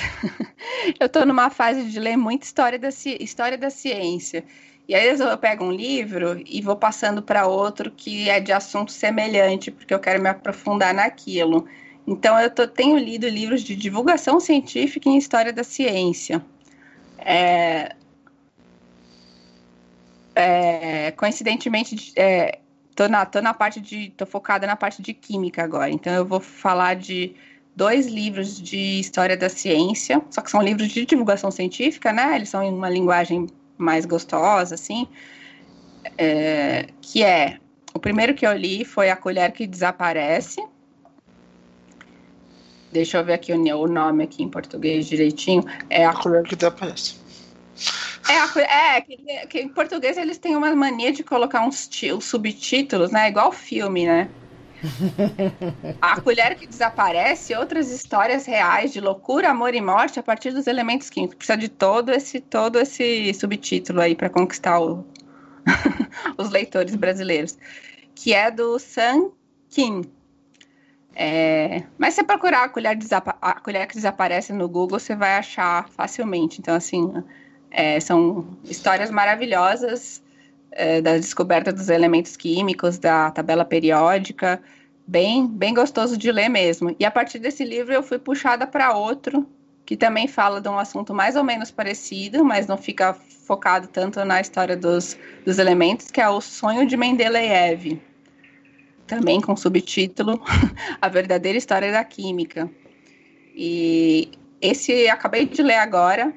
eu estou numa fase de ler muita história da, história da ciência. E aí eu pego um livro e vou passando para outro que é de assunto semelhante, porque eu quero me aprofundar naquilo. Então eu tô, tenho lido livros de divulgação científica e história da ciência. É, é, coincidentemente, é, tô, na, tô na parte de. tô focada na parte de química agora. Então eu vou falar de dois livros de história da ciência, só que são livros de divulgação científica, né? Eles são em uma linguagem mais gostosa, assim, é, que é o primeiro que eu li foi A Colher que Desaparece. Deixa eu ver aqui o, nome aqui em português direitinho. É A Colher que Desaparece. É, a, é que, que, em português eles têm uma mania de colocar uns, uns subtítulos, né? Igual filme, né? A colher que desaparece, outras histórias reais de loucura, amor e morte a partir dos elementos químicos. Precisa de todo esse todo esse subtítulo aí para conquistar o... os leitores brasileiros, que é do San Kim. É... Mas se procurar a colher, a colher que desaparece no Google, você vai achar facilmente. Então, assim, é... são histórias maravilhosas é, da descoberta dos elementos químicos, da tabela periódica, bem, bem gostoso de ler mesmo. E a partir desse livro eu fui puxada para outro que também fala de um assunto mais ou menos parecido, mas não fica focado tanto na história dos, dos elementos, que é o sonho de Mendeleev, também com subtítulo A Verdadeira História da Química. E esse acabei de ler agora,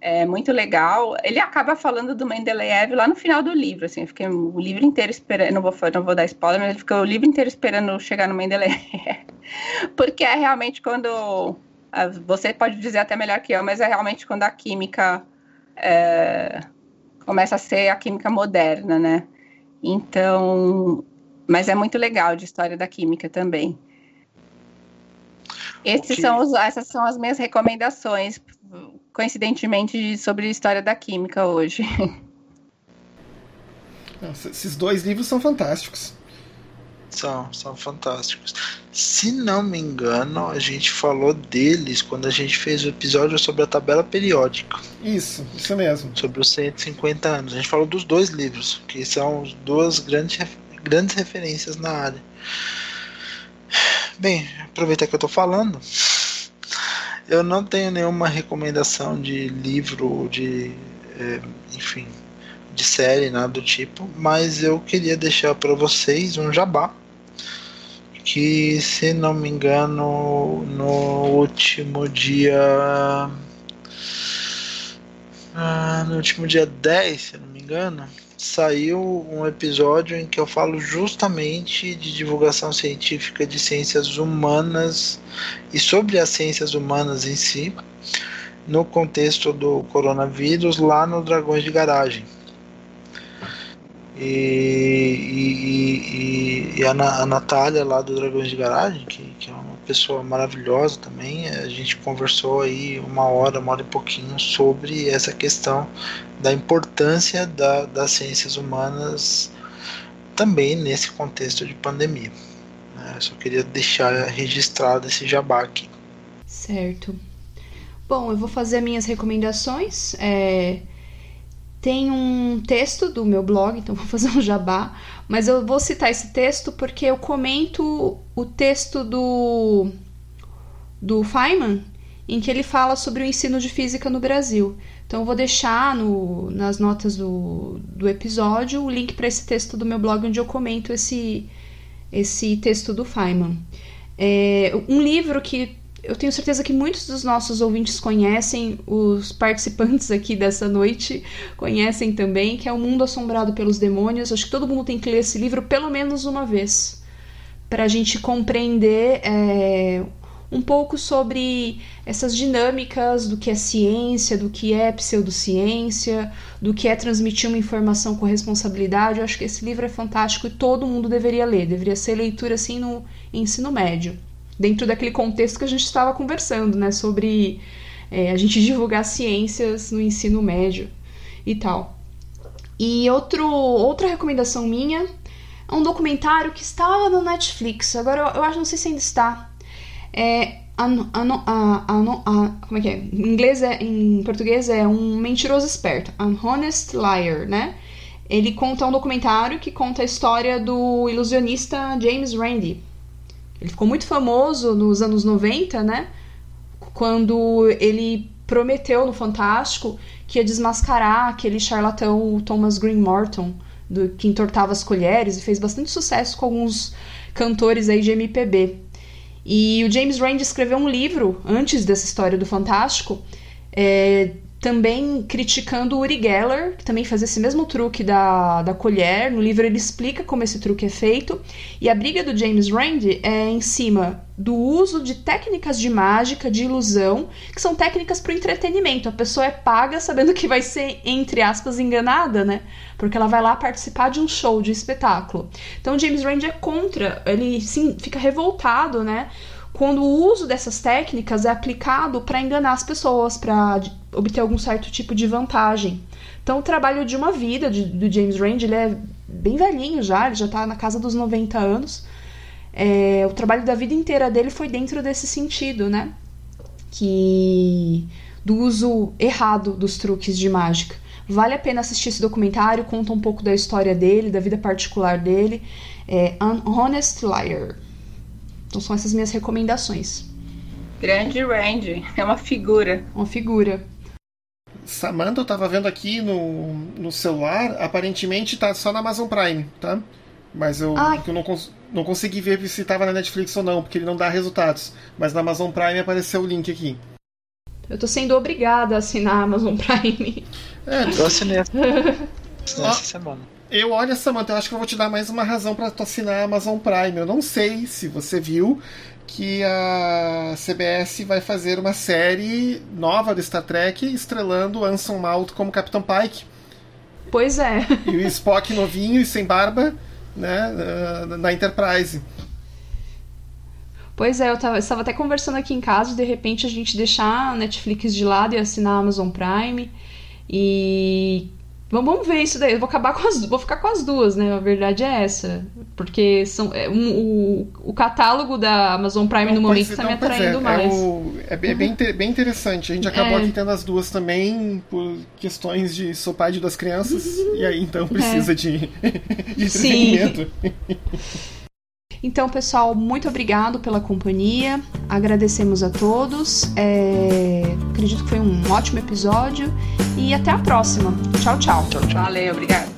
é muito legal. Ele acaba falando do Mendeleev lá no final do livro, assim, eu fiquei o livro inteiro esperando, não vou, não vou dar spoiler, mas ficou o livro inteiro esperando chegar no Mendeleev. Porque é realmente quando, você pode dizer até melhor que eu, mas é realmente quando a química é, começa a ser a química moderna, né? Então, mas é muito legal de história da química também. Esses são os, essas são as minhas recomendações coincidentemente, sobre história da química hoje. esses dois livros são fantásticos. São, são fantásticos. Se não me engano, a gente falou deles quando a gente fez o episódio sobre a tabela periódica. Isso, isso mesmo. Sobre os 150 anos. A gente falou dos dois livros, que são duas grandes, grandes referências na área. Bem, aproveitar que eu estou falando, eu não tenho nenhuma recomendação de livro, de. É, enfim, de série, nada do tipo, mas eu queria deixar para vocês um jabá. Que, se não me engano, no último dia. Ah, no último dia 10, se não me engano, saiu um episódio em que eu falo justamente de divulgação científica de ciências humanas e sobre as ciências humanas em si, no contexto do coronavírus, lá no Dragões de Garagem. E, e, e, e a, a Natália lá do Dragões de Garagem, que, que é uma pessoa maravilhosa também, a gente conversou aí uma hora, uma hora e pouquinho sobre essa questão da importância da, das ciências humanas também nesse contexto de pandemia. Né? Eu só queria deixar registrado esse jabá aqui. Certo. Bom, eu vou fazer minhas recomendações. É... Tem um texto do meu blog, então vou fazer um jabá, mas eu vou citar esse texto porque eu comento o texto do, do Feynman, em que ele fala sobre o ensino de física no Brasil. Então, eu vou deixar no, nas notas do, do episódio o link para esse texto do meu blog, onde eu comento esse, esse texto do Feynman. É um livro que eu tenho certeza que muitos dos nossos ouvintes conhecem, os participantes aqui dessa noite conhecem também, que é O Mundo Assombrado pelos Demônios. Acho que todo mundo tem que ler esse livro pelo menos uma vez, para a gente compreender é, um pouco sobre essas dinâmicas do que é ciência, do que é pseudociência, do que é transmitir uma informação com responsabilidade. Eu acho que esse livro é fantástico e todo mundo deveria ler. Deveria ser leitura assim no ensino médio, dentro daquele contexto que a gente estava conversando, né, sobre é, a gente divulgar ciências no ensino médio e tal. E outro, outra recomendação minha é um documentário que estava no Netflix. Agora eu, acho, não sei se ainda está é como é que é? Em inglês é, em português é um mentiroso esperto, an honest liar, né? Ele conta um documentário que conta a história do ilusionista James Randi. Ele ficou muito famoso nos anos 90, né? Quando ele prometeu no Fantástico que ia desmascarar aquele charlatão Thomas Green Morton, do, que entortava as colheres e fez bastante sucesso com alguns cantores aí de MPB. E o James Randi escreveu um livro antes dessa história do Fantástico, é, também criticando o Uri Geller, que também faz esse mesmo truque da, da colher. No livro ele explica como esse truque é feito. E a briga do James Randi é em cima do uso de técnicas de mágica, de ilusão, que são técnicas para o entretenimento. A pessoa é paga sabendo que vai ser, entre aspas, enganada, né? Porque ela vai lá participar de um show, de um espetáculo. Então James Randi é contra, ele sim, fica revoltado, né? Quando o uso dessas técnicas é aplicado para enganar as pessoas, para obter algum certo tipo de vantagem. Então, o trabalho de uma vida de, do James Randi, ele é bem velhinho já, ele já está na casa dos 90 anos. É, o trabalho da vida inteira dele foi dentro desse sentido, né? Que do uso errado dos truques de mágica. Vale a pena assistir esse documentário, conta um pouco da história dele, da vida particular dele. É An Honest Liar. Então são essas minhas recomendações. Grande Randy, é uma figura. Uma figura. Samantha, eu tava vendo aqui no, no celular, aparentemente tá só na Amazon Prime, tá? Mas eu, Ah. eu não, cons- não consegui ver se estava na Netflix ou não, porque ele não dá resultados. Mas na Amazon Prime apareceu o link aqui. Eu tô sendo obrigada a assinar a Amazon Prime. É, Eu assinei essa semana. Eu, olha, Samantha, eu acho que eu vou te dar mais uma razão para tu assinar a Amazon Prime. Eu não sei se você viu que a CBS vai fazer uma série nova do Star Trek estrelando Anson Mount como Capitão Pike Pois é. e o Spock novinho e sem barba, né, na Enterprise. Pois é, eu tava, estava até conversando aqui em casa, de repente a gente deixar a Netflix de lado e assinar a Amazon Prime. E vamos, ver isso daí. Eu vou acabar com as, vou ficar com as duas, né? A verdade é essa, porque são é, um- o, o catálogo da Amazon Prime no Não, momento pois- está não, me pois atraindo é, mais. É, o- é bem, é bem inte- bem interessante. A gente acabou É. aqui tendo as duas também por questões de sou pai de duas crianças e aí então precisa de, de Sim. Então, pessoal, muito obrigado pela companhia. Agradecemos a todos. É, Acredito que foi um ótimo episódio e até a próxima. Tchau, tchau. Tchau, tchau. Valeu, obrigada.